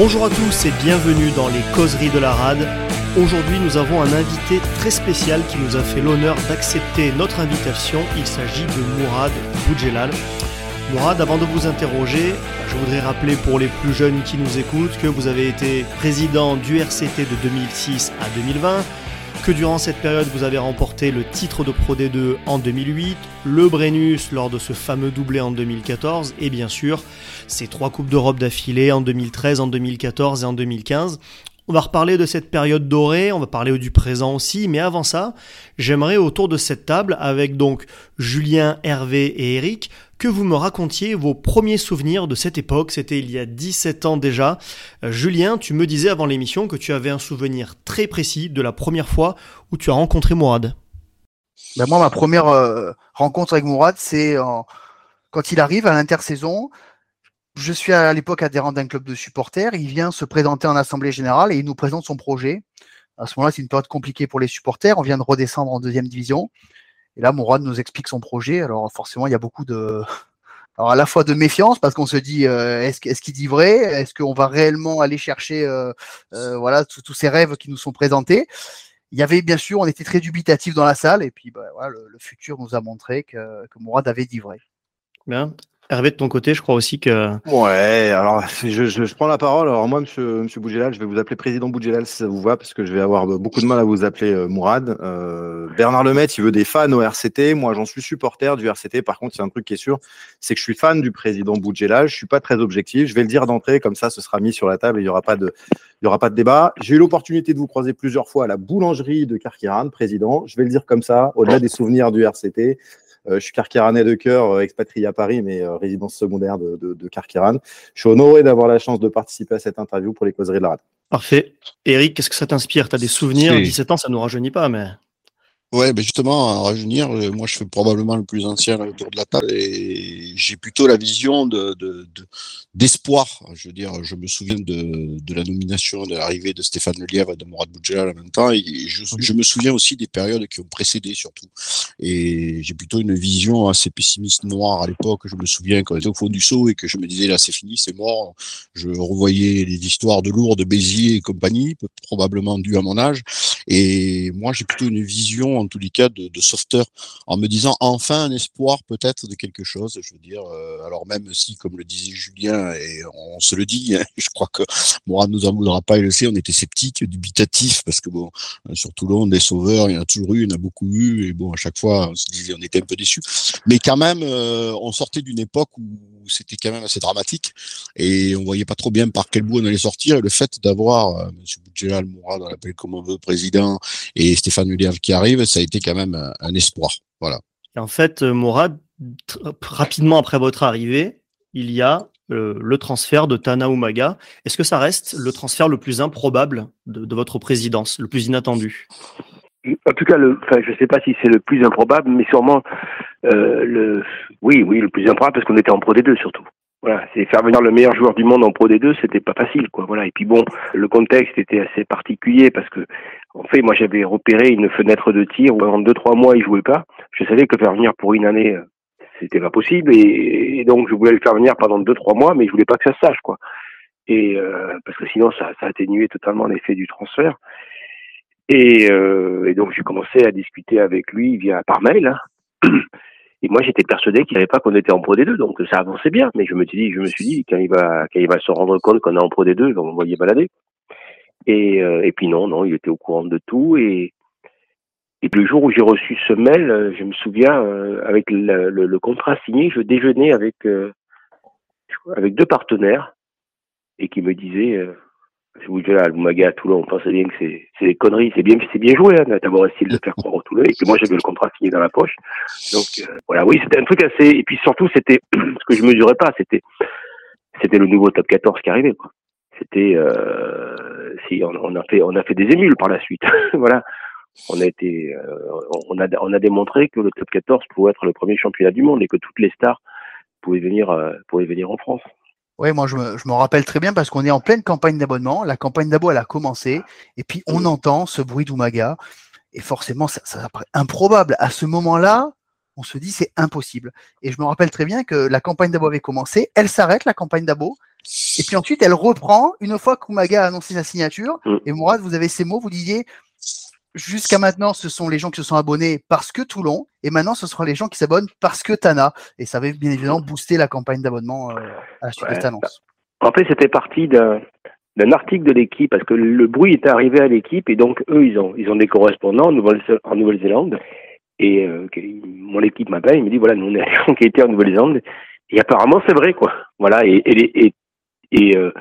Bonjour à tous et bienvenue dans les causeries de la rade. Aujourd'hui, nous avons un invité très spécial qui nous a fait l'honneur d'accepter notre invitation. Il s'agit de Mourad Boudjelal. Mourad, avant de vous interroger, je voudrais rappeler pour les plus jeunes qui nous écoutent que vous avez été président du RCT de 2006 à 2020, que durant cette période vous avez remporté le titre de Pro D2 en 2008, le Brennus lors de ce fameux doublé en 2014 et bien sûr ces trois Coupes d'Europe d'affilée en 2013, en 2014 et en 2015. On va reparler de cette période dorée, on va parler du présent aussi, mais avant ça, j'aimerais autour de cette table, avec donc Julien, Hervé et Eric, que vous me racontiez vos premiers souvenirs de cette époque, c'était il y a 17 ans déjà. Euh, Julien, tu me disais avant l'émission que tu avais un souvenir très précis de la première fois où tu as rencontré Mourad. Ben moi, ma première euh, rencontre avec Mourad, c'est quand il arrive à l'intersaison, je suis à l'époque adhérent d'un club de supporters. Il vient se présenter en assemblée générale et il nous présente son projet. À ce moment-là, c'est une période compliquée pour les supporters. On vient de redescendre en deuxième division. Et là, Mourad nous explique son projet. Alors forcément, il y a beaucoup de, à la fois de méfiance parce qu'on se dit euh, est-ce qu'il dit vrai? Est-ce qu'on va réellement aller chercher euh, euh, voilà tous ces rêves qui nous sont présentés? Il y avait bien sûr, on était très dubitatif dans la salle et puis bah, voilà, le, futur nous a montré que, que Mourad avait dit vrai. Bien. Hervé, de ton côté, je crois aussi que. Ouais, alors je, je, prends la parole. Alors moi, monsieur, monsieur Boudjelal, je vais vous appeler président Boudjelal si ça vous va, parce que je vais avoir beaucoup de mal à vous appeler euh, Mourad. Euh, Bernard Lemaitre, il veut des fans au RCT. Moi, j'en suis supporter du RCT. Par contre, il y a un truc qui est sûr, c'est que je suis fan du président Boudjelal. Je suis pas très objectif. Je vais le dire d'entrée, comme ça, ce sera mis sur la table et il y aura pas de, il y aura pas de débat. J'ai eu l'opportunité de vous croiser plusieurs fois à la boulangerie de Karkiran, président. Je vais le dire comme ça, au-delà des souvenirs du RCT. Euh, je suis carquiranais de cœur, euh, expatrié à Paris, mais euh, résidence secondaire de, de, de Je suis honoré d'avoir la chance de participer à cette interview pour les causeries de la rade. Parfait. Eric, qu'est-ce que ça t'inspire? Tu as des souvenirs? 17 ans, ça ne nous rajeunit pas, mais. Ouais, ben justement, à rajeunir, euh, moi je suis probablement le plus ancien autour de la table et j'ai plutôt la vision de, d'espoir. je veux dire, je me souviens de, de la nomination, de l'arrivée de Stéphane Lelièvre et de Mourad Boudjela en même temps et je, je, me souviens aussi des périodes qui ont précédé surtout. Et j'ai plutôt une vision assez pessimiste noire à l'époque. Je me souviens quand j'étais au fond du saut et que je me disais là c'est fini, c'est mort. Je revoyais les histoires de Lourdes, de Béziers et compagnie, probablement dû à mon âge. Et moi j'ai plutôt une vision en tous les cas de, de sauveteur, en me disant enfin un espoir peut-être de quelque chose. Je veux dire, euh, alors même si, comme le disait Julien, et on se le dit, hein, je crois que Mourad nous en voudra pas, il le sait, on était sceptiques, dubitatifs, parce que bon, euh, sur Toulon, des sauveurs, il y en a toujours eu, il y en a beaucoup eu, et bon, à chaque fois, on se disait, on était un peu déçus. Mais quand même, euh, on sortait d'une époque où c'était quand même assez dramatique et on voyait pas trop bien par quel bout on allait sortir. Et le fait d'avoir euh, M. Boudjelal, Mourad, on l'appelle comme on veut, président, et Stéphane Muller qui arrive, ça a été quand même un, espoir. Voilà. Et en fait, euh, Mourad, rapidement après votre arrivée, il y a euh, le transfert de Tana Umaga. Est-ce que ça reste le transfert le plus improbable de, votre présidence, le plus inattendu? En tout cas, le, enfin, je ne sais pas si c'est le plus improbable, mais sûrement euh, le, oui, oui, le plus improbable parce qu'on était en Pro D2 surtout. Voilà, c'est faire venir le meilleur joueur du monde en Pro D2, c'était pas facile, quoi. Voilà. Et puis bon, le contexte était assez particulier parce que, en fait, moi j'avais repéré une fenêtre de tir où en deux trois mois il jouait pas. Je savais que faire venir pour une année, euh, c'était pas possible et, donc je voulais le faire venir pendant deux trois mois, mais je voulais pas que ça se sache, quoi. Et euh, parce que sinon ça, ça atténuait totalement l'effet du transfert. Et, euh, et donc j'ai commencé à discuter avec lui via par mail. Hein. Et moi, j'étais persuadé qu'il n'y avait pas qu'on était en Pro D2, donc ça avançait bien. Mais je me suis dit, je me suis dit, quand il va, quand il va se rendre compte qu'on est en Pro D2, il va m'envoyer balader. Et, euh, et puis non, non, il était au courant de tout. Et, et le jour où j'ai reçu ce mail, euh, je me souviens, euh, avec le, le, le, contrat signé, je déjeunais avec, avec deux partenaires et qui me disaient, à Albumaga à Toulon, on pensait bien que c'est des conneries. C'est bien, c'est bien joué hein, d'avoir essayé de le faire croire au Toulon et que moi j'avais le contrat signé dans la poche. Donc euh, voilà, oui, c'était un truc assez. Et puis surtout, c'était ce que je mesurais pas, c'était c'était le nouveau top 14 qui arrivait. Quoi. C'était euh, si on, on, a fait on a fait des émules par la suite. voilà, on a été euh, on a on a démontré que le top 14 pouvait être le premier championnat du monde et que toutes les stars pouvaient venir euh, pouvaient venir en France. Oui, moi je me, je me, rappelle très bien parce qu'on est en pleine campagne d'abonnement. La campagne d'abo, elle a commencé. Et puis on entend ce bruit d'Umaga. Et forcément, ça, ça paraît improbable. À ce moment-là, on se dit c'est impossible. Et je me rappelle très bien que la campagne d'abo avait commencé. Elle s'arrête, la campagne d'abo. Et puis ensuite, elle reprend une fois qu'Umaga a annoncé sa signature. Mm. Et Mourad, vous avez ces mots, vous disiez jusqu'à maintenant, ce sont les gens qui se sont abonnés parce que Toulon, et maintenant, ce seront les gens qui s'abonnent parce que Tana. Et ça avait bien évidemment boosté la campagne d'abonnement euh, à la suite de cette annonce. En fait, c'était parti d'un d'un article de l'équipe parce que le bruit était arrivé à l'équipe et donc eux ils ont ils ont des correspondants en Nouvelle en Nouvelle-Zélande. Et euh, mon équipe m'appelle il me dit voilà nous on est était en Nouvelle-Zélande. Et apparemment c'est vrai quoi. Voilà et et les- et, et, euh,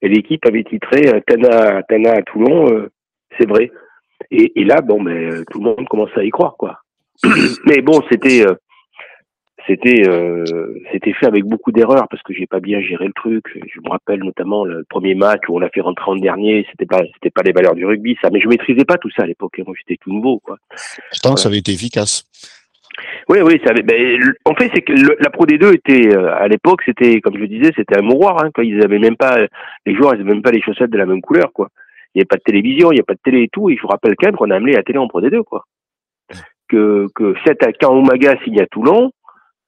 et l'équipe avait titré euh, Tana Tana à Toulon euh, c'est vrai et, et là bon mais euh, tout le monde commençait à y croire quoi mais bon c'était euh, c'était euh, c'était fait avec beaucoup d'erreurs parce que j'ai pas bien géré le truc. Je me rappelle notamment le premier match où on l'a fait rentrer en dernier, c'était pas c'était pas les valeurs du rugby ça, mais je maîtrisais pas tout ça à l'époque. Moi j'étais tout nouveau quoi. Pourtant, ça avait été efficace. Oui oui, ça avait, ben, en fait c'est que le- la Pro D2 était euh, à l'époque c'était comme je le disais c'était un mouroir hein, quand ils avaient même pas les joueurs ils avaient même pas les chaussettes de la même couleur quoi. Il n'y avait pas de télévision, il n'y a pas de télé et tout. Et je vous rappelle quand même qu'on a amené la télé en Pro D2 quoi. Que que cette quand Umaga signe à Toulon,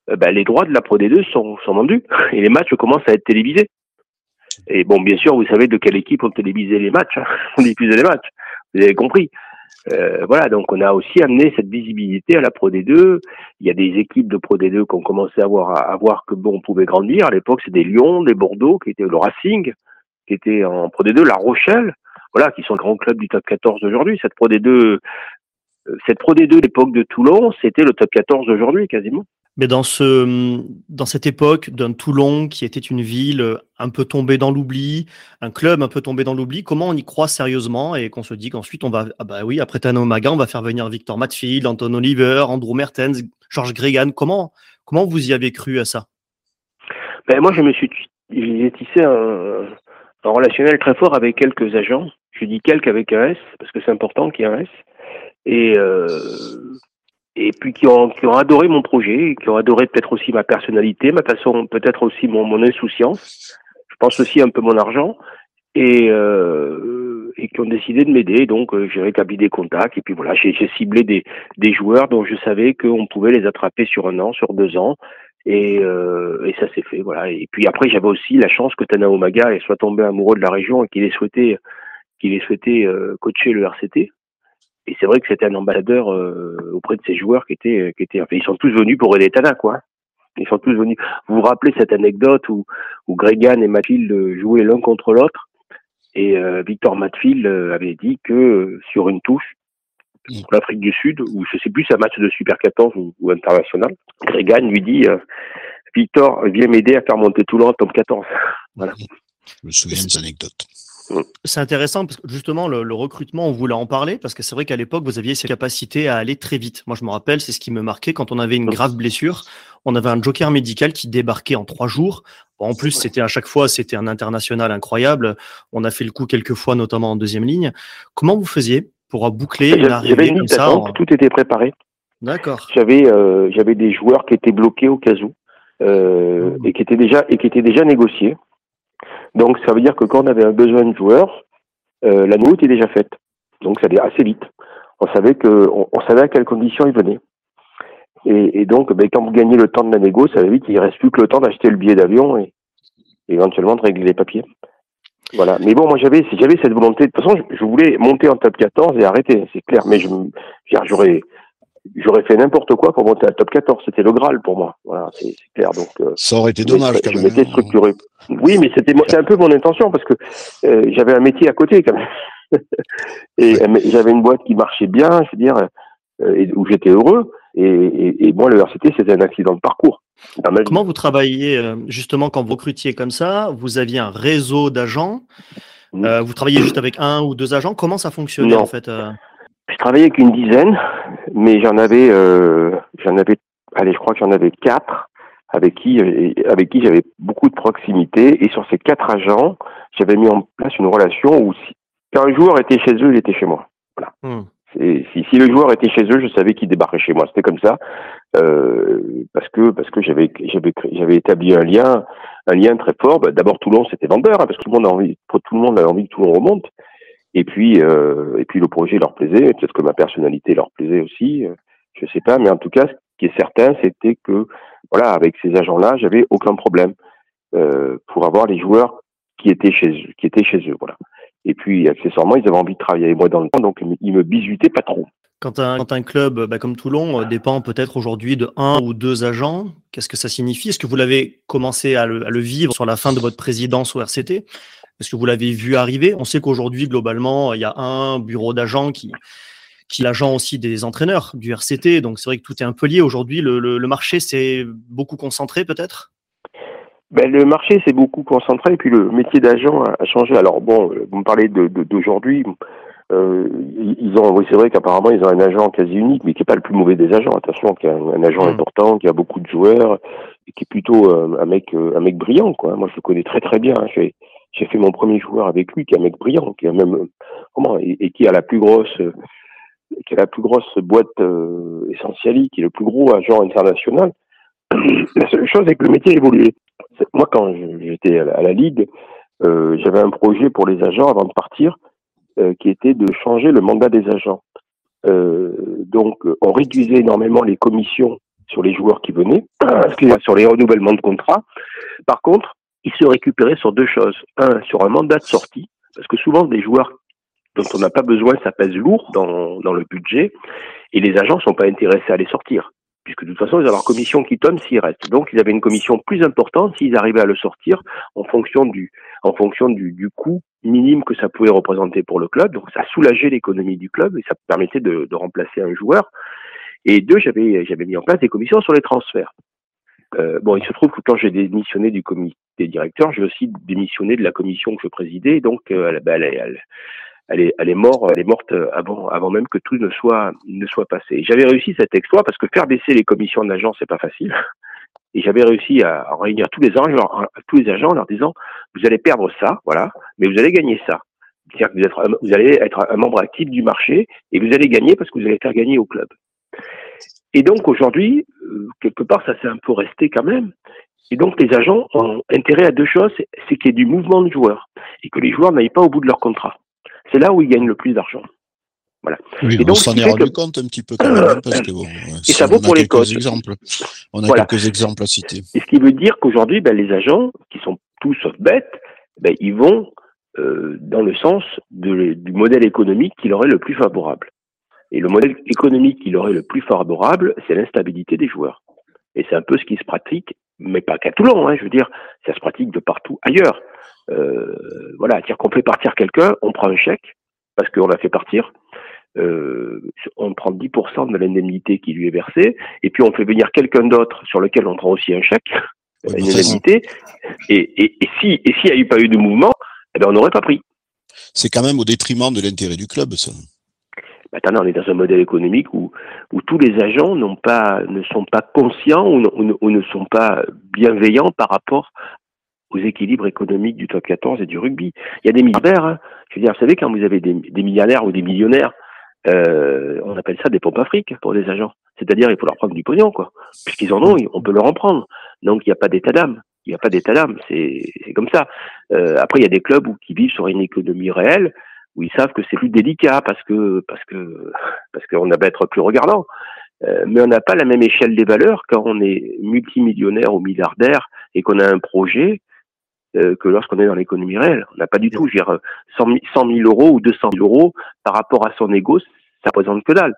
euh, ben, les droits de la Pro D2 sont, sont vendus et les matchs commencent à être télévisés. Et bon, bien sûr, vous savez de quelle équipe on télévisait les matchs, hein. on diffusait les matchs. Vous avez compris. Euh, voilà, donc on a aussi amené cette visibilité à la Pro D2. Il y a des équipes de Pro D2 qui ont commencé à voir, à, voir que bon, on pouvait grandir. À l'époque, c'est des Lyon, des Bordeaux, qui étaient le Racing, qui était en Pro D2, La Rochelle, voilà, qui sont le grand club du top 14 d'aujourd'hui. Cette Pro D2, euh, cette Pro D2 l'époque de Toulon, c'était le top 14 d'aujourd'hui quasiment. Mais dans, ce, dans cette époque d'un Toulon qui était une ville un peu tombée dans l'oubli, un club un peu tombé dans l'oubli, comment on y croit sérieusement et qu'on se dit qu'ensuite on va, ah bah oui, après Tano Maga, on va faire venir Victor Matfield, Anton Oliver, Andrew Mertens, Georges Gregan. Comment, comment vous y avez cru à ça? Ben, moi, je me suis, j'ai tissé un, un relationnel très fort avec quelques agents. Je dis quelques avec un S, parce que c'est important qu'il y ait un S. Et, euh, et puis qui ont, qui ont adoré mon projet, qui ont adoré peut-être aussi ma personnalité, ma façon, peut-être aussi mon, mon insouciance. Je pense aussi un peu mon argent. Et, euh, et qui ont décidé de m'aider. Donc, euh, j'ai rétabli des contacts. Et puis voilà, j'ai ciblé des, des joueurs dont je savais qu'on pouvait les attraper sur un an, sur deux ans. Et, et ça s'est fait, voilà. Et puis après, j'avais aussi la chance que Tana Omaga soit tombé amoureux de la région et qu'il ait souhaité, qu'il ait souhaité euh, coacher le RCT. Et c'est vrai que c'était un ambassadeur euh, auprès de ces joueurs qui étaient, qui étaient, enfin, ils sont tous venus pour aider Tana, quoi. Ils sont tous venus. Vous vous rappelez cette anecdote où, où Gregan et Matfield jouaient l'un contre l'autre et euh, Victor Matfield euh, avait dit que euh, sur une touche, pour l'Afrique du Sud, ou je sais plus, c'est un match de Super 14 ou, ou international, Gregan lui dit euh, Victor, viens m'aider à faire monter Toulon en top 14. Voilà. Je me souviens de cette anecdote. C'est intéressant parce que justement, le, le recrutement, on voulait en parler parce que c'est vrai qu'à l'époque, vous aviez cette capacité à aller très vite. Moi, je me rappelle, c'est ce qui me marquait quand on avait une grave blessure. On avait un joker médical qui débarquait en trois jours. En plus, c'était à chaque fois, c'était un international incroyable. On a fait le coup quelques fois, notamment en deuxième ligne. Comment vous faisiez pour boucler arrivée une comme ça en- tout était préparé. D'accord. J'avais euh, j'avais des joueurs qui étaient bloqués au cas où euh, Mhm. et qui étaient déjà et qui étaient déjà négociés. Donc ça veut dire que quand on avait un besoin de joueurs, euh, la négo était déjà faite. Donc ça allait assez vite. On savait savait à quelles conditions ils venaient. Et, donc ben, quand vous gagnez le temps de la négo, ça veut dire qu'il reste plus que le temps d'acheter le billet d'avion et, éventuellement de régler les papiers. Voilà. Mais bon, moi j'avais j'avais cette volonté. De toute façon, je, voulais monter en top 14 et arrêter, c'est clair. Mais je j'aurais j'aurais fait n'importe quoi pour monter à top 14. C'était le Graal pour moi. Voilà, c'est clair. Donc, euh, Ça aurait été je dommage m'étais- quand je même. m'étais hein. structuré. Oui, mais c'était un peu mon intention parce que euh, j'avais un métier à côté quand même. et j'avais une boîte qui marchait bien, je veux dire, euh, et où j'étais heureux. Et, et, et moi, le RCT, c'était un accident de parcours. Comment vous travaillez euh, justement quand vous recrutiez comme ça? Vous aviez un réseau d'agents. Vous travaillez juste avec un ou deux agents. Comment ça fonctionnait Non. en fait euh? Je travaillais avec une dizaine, mais j'en avais, euh, j'en avais, allez, je crois que j'en avais quatre avec qui, avec qui j'avais beaucoup de proximité. Et sur ces quatre agents, j'avais mis en place une relation où si, quand un joueur était chez eux, il était chez moi. Hmm. Et si, si le joueur était chez eux, je savais qu'il débarquait chez moi. C'était comme ça, euh, parce que parce que j'avais j'avais j'avais établi un lien un lien très fort. Bah, D'abord Toulon, c'était vendeur, hein, parce que tout le monde a envie, tout le monde avait envie que Toulon remonte. Et puis euh, et puis le projet leur plaisait, peut-être que ma personnalité leur plaisait aussi, euh, je sais pas, mais en tout cas, ce qui est certain, c'était que voilà, avec ces agents-là, j'avais aucun problème euh, pour avoir les joueurs qui étaient chez eux, qui étaient chez eux, voilà. Et puis accessoirement, ils avaient envie de travailler avec moi dans le temps, donc ils me bisutaient pas trop. Quand un, quand un club bah, comme Toulon euh, dépend peut-être aujourd'hui de un ou deux agents, qu'est-ce que ça signifie? Est-ce que vous l'avez commencé à le, à le, vivre sur la fin de votre présidence au RCT Est-ce que vous l'avez vu arriver On sait qu'aujourd'hui, globalement, il y a un bureau d'agents qui, qui est l'agent aussi des entraîneurs du RCT. Donc c'est vrai que tout est un peu lié. Aujourd'hui, le, le, le marché s'est beaucoup concentré peut-être? Ben, le marché s'est beaucoup concentré et puis le métier d'agent a, changé. Alors bon, vous me parlez d'aujourd'hui. De, euh, ils ont, oui, c'est vrai qu'apparemment ils ont un agent quasi unique, mais qui est pas le plus mauvais des agents. Attention, qui a un, un agent mmh. important, qui a beaucoup de joueurs, et qui est plutôt euh, un mec, euh, un mec brillant, quoi. Moi, je le connais très très bien. Hein. J'ai, j'ai fait mon premier joueur avec lui, qui est un mec brillant, qui a même, comment, et, qui a la plus grosse, qui a la plus grosse boîte euh, essentielle, qui est le plus gros agent international. la seule chose, c'est que le métier a évolué. Moi, quand j'étais à la Ligue, euh, j'avais un projet pour les agents avant de partir euh, qui était de changer le mandat des agents. Euh, donc, on réduisait énormément les commissions sur les joueurs qui venaient, sur les renouvellements de contrats. Par contre, ils se récupéraient sur deux choses. Un, sur un mandat de sortie, parce que souvent des joueurs dont on n'a pas besoin, ça pèse lourd dans, dans le budget, et les agents sont pas intéressés à les sortir puisque de toute façon, ils ont leur commission qui tombe s'ils restent. Donc, ils avaient une commission plus importante s'ils arrivaient à le sortir en fonction du, en fonction du, du coût minime que ça pouvait représenter pour le club. Donc, ça soulageait l'économie du club et ça permettait de, de remplacer un joueur. Et deux, j'avais, j'avais mis en place des commissions sur les transferts. Euh, bon, il se trouve que quand j'ai démissionné du comité directeur, j'ai aussi démissionné de la commission que je présidais. Donc, elle, est, morte, avant, même que tout ne soit, passé. J'avais réussi cet exploit parce que faire baisser les commissions de l'agent, c'est pas facile. Et j'avais réussi à, réunir tous les agents, tous les agents en leur disant, vous allez perdre ça, voilà, mais vous allez gagner ça. C'est-à-dire que vous allez être un membre actif du marché et vous allez gagner parce que vous allez faire gagner au club. Et donc aujourd'hui, euh, quelque part, ça s'est un peu resté quand même. Et donc les agents ont intérêt à deux choses, c'est qu'il y ait du mouvement de joueurs et que les joueurs n'aillent pas au bout de leur contrat c'est là où ils gagnent le plus d'argent. Voilà. Oui, et donc, on s'en est rendu que... compte un petit peu quand même, hein, parce que bon, et ça vaut pour les. Exemples. On a voilà. quelques exemples à citer. Et ce qui veut dire qu'aujourd'hui, ben, les agents, qui sont tous sauf bêtes, ben, ils vont euh, dans le sens de, du modèle économique qui leur est le plus favorable. Et le modèle économique qui leur est le plus favorable, c'est l'instabilité des joueurs. Et c'est un peu ce qui se pratique, mais pas qu'à Toulon, hein, je veux dire, ça se pratique de partout ailleurs. Euh, voilà, c'est-à-dire qu'on fait partir quelqu'un, on prend un chèque parce qu'on l'a fait partir. Euh, on prend 10% de l'indemnité qui lui est versée, et puis on fait venir quelqu'un d'autre sur lequel on prend aussi un chèque, une indemnité, et, et, et si et s'il n'y a eu pas eu de mouvement, eh ben on n'aurait pas pris. C'est quand même au détriment de l'intérêt du club, ça. Maintenant, on est dans un modèle économique où, où tous les agents n'ont pas, ne sont pas conscients ou ne, sont pas bienveillants par rapport aux équilibres économiques du top 14 et du rugby. Il y a des milliardaires. Hein. Je veux dire, vous savez, quand vous avez des, milliardaires ou des millionnaires, euh, on appelle ça des pompes afriques pour des agents. C'est-à-dire, il faut leur prendre du pognon, quoi. Puisqu'ils en ont, on peut leur en prendre. Donc, il n'y a pas d'état d'âme. Il n'y a pas d'état d'âme. C'est comme ça. Euh, après, il y a des clubs où, qui vivent sur une économie réelle, où ils savent que c'est plus délicat parce que parce que parce qu'on a beau être plus regardant. Euh, mais on n'a pas la même échelle des valeurs quand on est multimillionnaire ou milliardaire et qu'on a un projet euh, que lorsqu'on est dans l'économie réelle. On n'a pas du tout, je veux dire, 100 000, euros ou 200 000 euros par rapport à son ego, ça représente que dalle.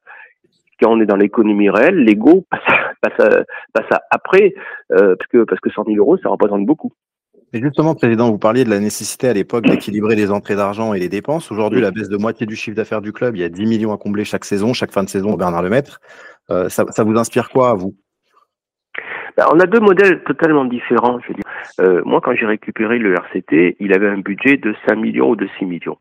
Quand on est dans l'économie réelle, l'ego passe, passe, passe après, euh, parce que parce que 100 000 euros, ça représente beaucoup. Et justement, Président, vous parliez de la nécessité à l'époque d'équilibrer les entrées d'argent et les dépenses. Aujourd'hui, la baisse de moitié du chiffre d'affaires du club, il y a 10 millions à combler chaque saison, chaque fin de saison, Bernard Lemaître. Euh, ça, ça vous inspire quoi à vous? Ben, on a deux modèles totalement différents. Je veux dire. Euh, moi, quand j'ai récupéré le RCT, il avait un budget de 5 millions ou de 6 millions.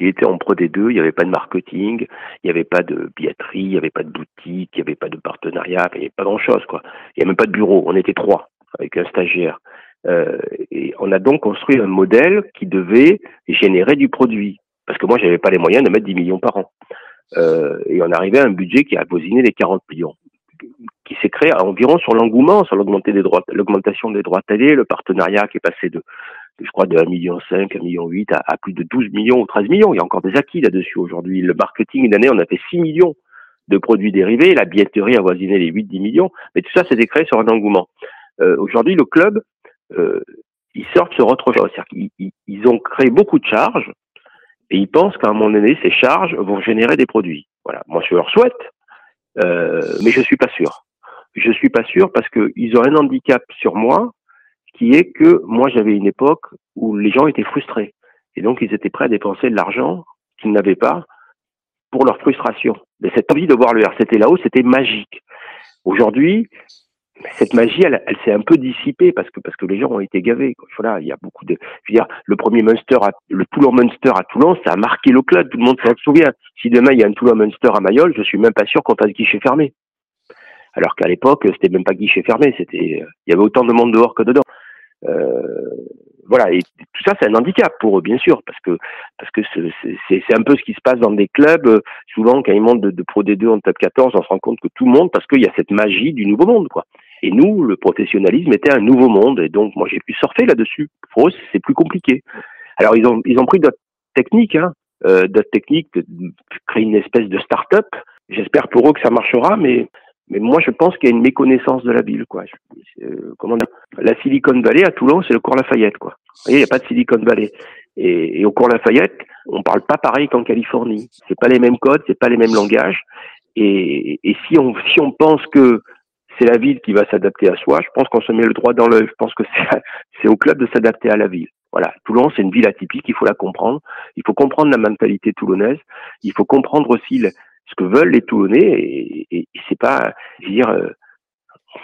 Il était en pro des deux, il n'y avait pas de marketing, il n'y avait pas de billetterie, il n'y avait pas de boutique, il n'y avait pas de partenariat, il n'y avait pas grand-chose. quoi. Il n'y avait même pas de bureau, on était trois avec un stagiaire. Euh, et on a donc construit un modèle qui devait générer du produit. Parce que moi, j'avais pas les moyens de mettre 10 millions par an. Euh, et on arrivait à un budget qui a avoisiné les 40 millions qui s'est créé environ sur l'engouement, sur l'augmentation des droits télé, le partenariat qui est passé de, je crois, de 1,5 million, 1,8 million à, à plus de 12 millions ou 13 millions. Il y a encore des acquis là-dessus aujourd'hui. Le marketing, une année, on a fait 6 millions de produits dérivés, la billetterie a avoisiné les 8-10 millions, mais tout ça, c'est créé sur un engouement. Euh, aujourd'hui, le club, ils sortent sur autre chose. C'est-à-dire qu'ils ils ont créé beaucoup de charges et ils pensent qu'à un moment donné, ces charges vont générer des produits. Voilà. Moi, je leur souhaite, euh, mais je suis pas sûr. Je suis pas sûr parce qu'ils ont un handicap sur moi qui est que moi, j'avais une époque où les gens étaient frustrés. Et donc, ils étaient prêts à dépenser de l'argent qu'ils n'avaient pas pour leur frustration. Mais cette envie de voir le RCT là-haut, c'était magique. Aujourd'hui, cette magie, elle, elle s'est un peu dissipée parce que parce que les gens ont été gavés. Voilà, il y a beaucoup de. Je veux dire, le premier Munster, à, le Toulon Munster à Toulon, ça a marqué le club. Tout le monde s'en souvient. Si demain il y a un Toulon Munster à Mayol, je suis même pas sûr qu'on fasse guichet fermé. Alors qu'à l'époque, c'était même pas guichet fermé. C'était, il y avait autant de monde dehors que dedans. Euh, voilà, et tout ça, c'est un handicap pour eux, bien sûr, parce que parce que c'est un peu ce qui se passe dans des clubs. Souvent, quand ils montent de, de Pro D2 en top 14, on se rend compte que tout monte parce qu'il y a cette magie du nouveau monde, quoi. Et nous, le professionnalisme était un nouveau monde, et donc moi j'ai pu surfer là-dessus. Pour eux, c'est plus compliqué. Alors ils ont ils ont pris d'autres techniques, hein, euh, d'autres techniques, créer une espèce de start-up. J'espère pour eux que ça marchera, mais mais moi, je pense qu'il y a une méconnaissance de la ville, quoi. Euh, comment dire? La Silicon Valley à Toulon, c'est le cours Lafayette, quoi. Vous voyez, il n'y a pas de Silicon Valley. Et, et au cours Lafayette, on parle pas pareil qu'en Californie. C'est pas les mêmes codes, c'est pas les mêmes langages. Et, et si on si on pense que c'est la ville qui va s'adapter à soi, je pense qu'on se met le droit dans l'œil. Je pense que c'est au club de s'adapter à la ville. Voilà, Toulon, c'est une ville atypique, il faut la comprendre. Il faut comprendre la mentalité toulonnaise. Il faut comprendre aussi ce que veulent les Toulonnais et, et, c'est pas dire euh,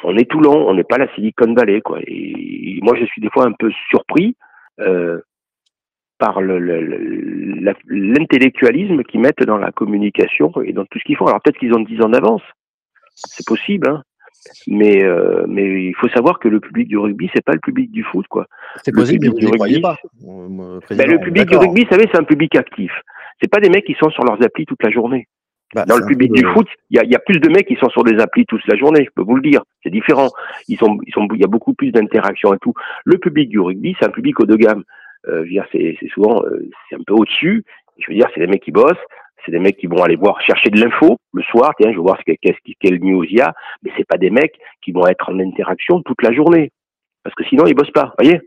on est Toulon, on n'est pas la Silicon Valley. Et, moi je suis des fois un peu surpris euh, par l'intellectualisme qu'ils mettent dans la communication et dans tout ce qu'ils font. Alors peut-être qu'ils ont 10 ans d'avance, c'est possible, hein. Mais euh, mais il faut savoir que le public du rugby c'est pas le public du foot quoi. C'est possible, du rugby. Pas. Ben, le public du rugby, vous savez, c'est un public actif. C'est pas des mecs qui sont sur leurs applis toute la journée. Bah, dans le public du foot, il y a, y a, plus de mecs qui sont sur des applis toute la journée, je peux vous le dire. C'est différent. Ils sont, ils sont, il y a beaucoup plus d'interactions et tout. Le public du rugby, c'est un public haut de gamme. Euh, c'est, c'est souvent, euh, c'est un peu au-dessus. Je veux dire, c'est des mecs qui bossent, c'est des mecs qui vont aller voir chercher de l'info le soir. Tiens, je veux voir ce qu'est-ce quel news il y a. Mais c'est pas des mecs qui vont être en interaction toute la journée, parce que sinon ils bossent pas. Voyez.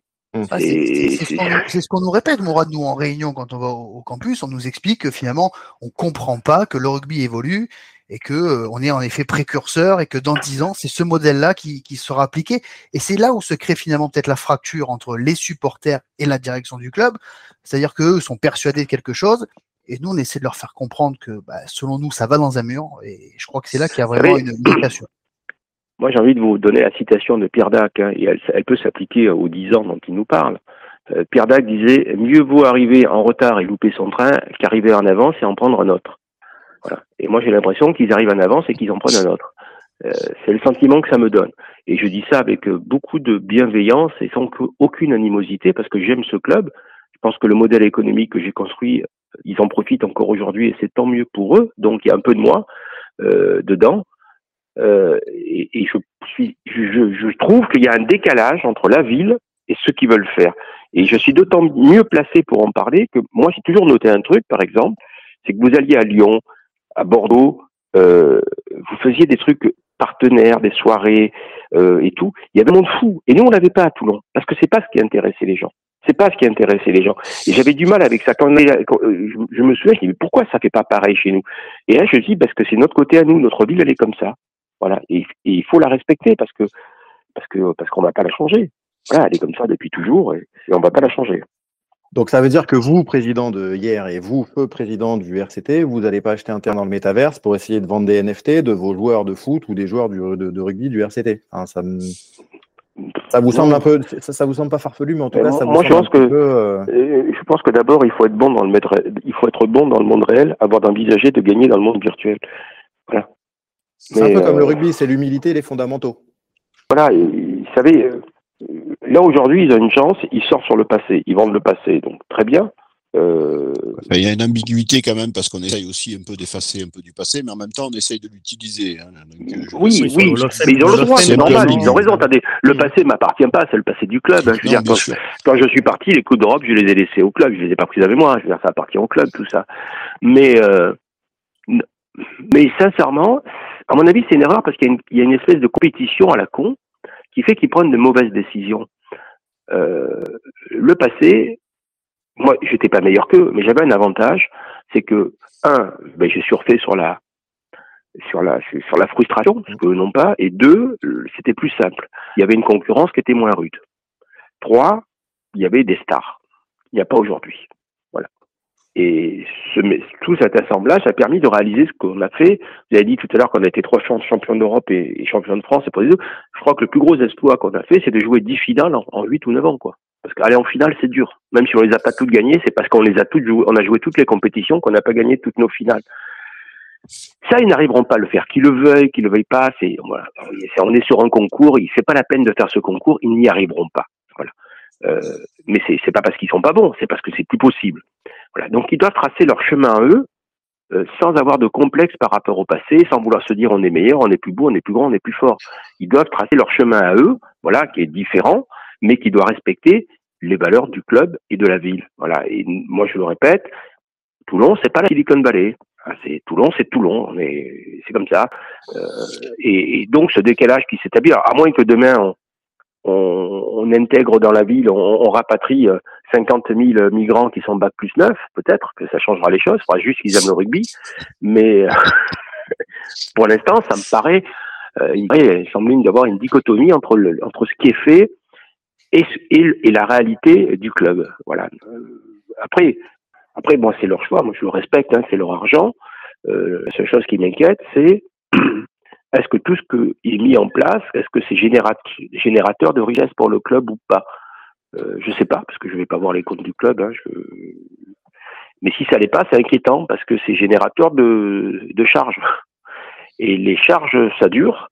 Ah, c'est ce qu'on nous répète, Mourad, nous en réunion quand on va au, campus, on nous explique que finalement on comprend pas que le rugby évolue et que euh, on est en effet précurseur et que dans dix ans c'est ce modèle-là qui, qui, sera appliqué. Et c'est là où se crée finalement peut-être la fracture entre les supporters et la direction du club, c'est-à-dire qu'eux sont persuadés de quelque chose et nous on essaie de leur faire comprendre que bah, selon nous ça va dans un mur et je crois que c'est là qu'il y a vraiment une mutation. Moi, j'ai envie de vous donner la citation de Pierre Dac, hein, et elle, elle, peut s'appliquer aux dix ans dont il nous parle. Euh, Pierre Dac disait Mieux vaut arriver en retard et louper son train qu'arriver en avance et en prendre un autre. Voilà. Et moi, j'ai l'impression qu'ils arrivent en avance et qu'ils en prennent un autre. Euh, c'est le sentiment que ça me donne. Et je dis ça avec beaucoup de bienveillance et sans aucune animosité parce que j'aime ce club. Je pense que le modèle économique que j'ai construit, ils en profitent encore aujourd'hui et c'est tant mieux pour eux. Donc il y a un peu de moi euh, dedans. Euh, et, je, suis, je, trouve qu'il y a un décalage entre la ville et ceux qui veulent faire. Et je suis d'autant mieux placé pour en parler que moi j'ai toujours noté un truc, par exemple, c'est que vous alliez à Lyon, à Bordeaux, euh, vous faisiez des trucs partenaires, des soirées et tout. Il y avait un monde fou. Et nous, on l'avait pas à Toulon, parce que c'est pas ce qui intéressait les gens. C'est pas ce qui intéressait les gens. Et j'avais du mal avec ça. Euh, je, me souviens, je dis, mais pourquoi ça fait pas pareil chez nous? Et là, je dis, parce que c'est notre côté à nous, notre ville, elle est comme ça. Voilà. Et, il faut la respecter parce que parce que parce qu'on va pas la changer. Voilà, elle est comme ça depuis toujours et, et on va pas la changer. Donc ça veut dire que vous, président de hier, et vous, président du RCT, vous n'allez pas acheter un terrain dans le métaverse pour essayer de vendre des NFT de vos joueurs de foot ou des joueurs de, rugby du RCT. Ça, ça vous semble un peu, ça, ça, vous semble pas farfelu, mais en tout cas, ça vous moi, semble je pense un que, peu, euh... je pense que d'abord, il faut être bon dans le maître, il faut être bon dans le monde réel, avant d'envisager de gagner dans le monde virtuel. Voilà. C'est un peu comme le rugby, c'est l'humilité et les fondamentaux. Voilà, et, vous savez, là aujourd'hui, ils ont une chance, ils sortent sur le passé, ils vendent le passé, donc très bien. Euh... Il y a une ambiguïté quand même parce qu'on essaye aussi un peu d'effacer un peu du passé, mais en même temps on essaye de l'utiliser. Hein. oui, oui, mais ils ont le droit, c'est normal, ils ont raison. Attendez, le passé m'appartient pas, c'est le passé du club. Hein. Je veux non, dire, quand, quand, je suis parti, les coups d'Europe, je les ai laissés au club, je les ai pas pris avec moi. Je veux dire, ça appartient au club, tout ça. Mais, euh, mais sincèrement, à mon avis, c'est une erreur parce qu'il y, y, a une espèce de compétition à la con qui fait qu'ils prennent de mauvaises décisions. euh, le passé, moi, j'étais pas meilleur qu'eux, mais j'avais un avantage, c'est que un, ben, j'ai surfé sur la sur la sur la frustration, parce que non pas, et deux, c'était plus simple. Il y avait une concurrence qui était moins rude. Trois, il y avait des stars. Il n'y a pas aujourd'hui. Voilà. Et ce, tout cet assemblage a permis de réaliser ce qu'on a fait. Vous avez dit tout à l'heure qu'on a été trois champions d'Europe et, champions de France. Et pour les deux, je crois que le plus gros exploit qu'on a fait, c'est de jouer dix finales en huit ou neuf ans, quoi. Parce qu'aller en finale, c'est dur. Même si on les a pas toutes gagnées, c'est parce qu'on les a toutes jouées, on a joué toutes les compétitions qu'on n'a pas gagné toutes nos finales. Ça, ils n'arriveront pas à le faire. Qu'ils le veuillent, qu'ils le veuillent pas, c'est. On est sur un concours, il fait pas la peine de faire ce concours, ils n'y arriveront pas. Voilà. Euh, mais c'est c'est pas parce qu'ils sont pas bons, c'est parce que c'est plus possible. Voilà. Donc ils doivent tracer leur chemin à eux, euh, sans avoir de complexe par rapport au passé, sans vouloir se dire on est meilleur, on est plus beau, on est plus grand, on est plus fort. Ils doivent tracer leur chemin à eux, voilà, qui est différent, mais qui doit respecter les valeurs du club et de la ville. Voilà. Et moi je le répète, Toulon c'est pas la Silicon Valley. Ah, c'est Toulon, c'est Toulon, c'est comme ça. Euh, et, donc ce décalage qui s'établit, à moins que demain on, intègre dans la ville, on, rapatrie 50 euh, 000 migrants qui sont bac plus 9, peut-être que ça changera les choses. Il faudra juste qu'ils aiment le rugby. Mais pour l'instant, ça me paraît, euh, il semble y avoir une dichotomie entre, entre ce qui est fait et, la réalité du club. Voilà. Euh, après, après, bon, c'est leur choix. Moi, je le respecte. Hein, c'est leur argent. Euh, la seule chose qui m'inquiète, c'est est-ce que tout ce qui est mis en place, est-ce que c'est générateur de richesse pour le club ou pas? Euh, Je sais pas, parce que je vais pas voir les comptes du club. Hein, je... Mais si ça l'est pas, c'est inquiétant parce que c'est générateur de charges. Et les charges, ça dure.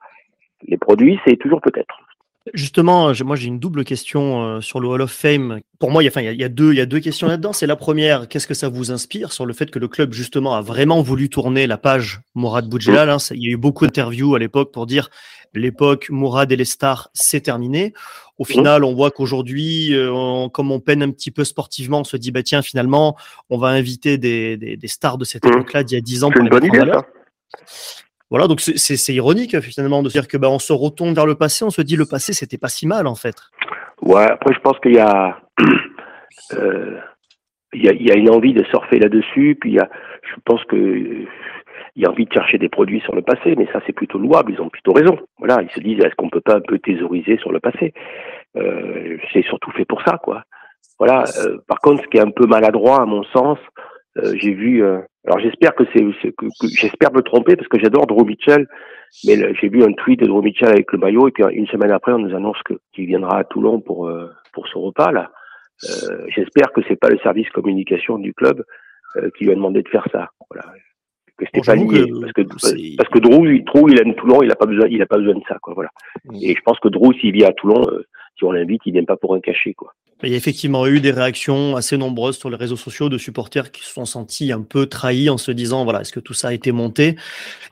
Les produits, c'est toujours peut-être. Justement, moi j'ai une double question euh, sur le Hall of Fame. Pour moi, il y a, il y a, deux, il y a deux questions là-dedans. C'est la première, qu'est-ce que ça vous inspire sur le fait que le club justement a vraiment voulu tourner la page Mourad Boudjelal hein? Il y a eu beaucoup d'interviews à l'époque pour dire l'époque Mourad et les stars, c'est terminé. Au final, on voit qu'aujourd'hui, euh, comme on peine un petit peu sportivement, on se dit bah tiens finalement, on va inviter des, des, des stars de cette époque-là d'il y a dix ans pour les mettre voilà, donc c'est ironique finalement de dire que ben, on se retourne vers le passé, on se dit le passé c'était pas si mal en fait. Ouais, après je pense qu'il y a euh, y a, il y a une envie de surfer là-dessus, puis il y a, je pense que il y a envie de chercher des produits sur le passé, mais ça c'est plutôt louable, ils ont plutôt raison. Voilà, ils se disent est-ce qu'on peut pas un peu thésauriser sur le passé? Euh, C'est surtout fait pour ça, quoi. Voilà. Euh, par contre, ce qui est un peu maladroit à mon sens, j'ai vu alors j'espère que c'est, que, j'espère me tromper parce que j'adore Drew Mitchell, mais j'ai vu un tweet de Drew Mitchell avec le maillot et puis une semaine après on nous annonce que qu'il viendra à Toulon pour euh, pour son repas là. Euh, j'espère que c'est pas le service communication du club euh, qui lui a demandé de faire ça. Voilà. Que c'était pas lié parce que parce que Drew, Drew il aime Toulon, il a pas besoin il a pas besoin de ça quoi. Voilà. Mm. Et je pense que Drew s'il vient à Toulon, euh, si on l'invite, il n'aime pas pour un cachet quoi. Il y a effectivement eu des réactions assez nombreuses sur les réseaux sociaux de supporters qui se sont sentis un peu trahis en se disant voilà, est-ce que tout ça a été monté?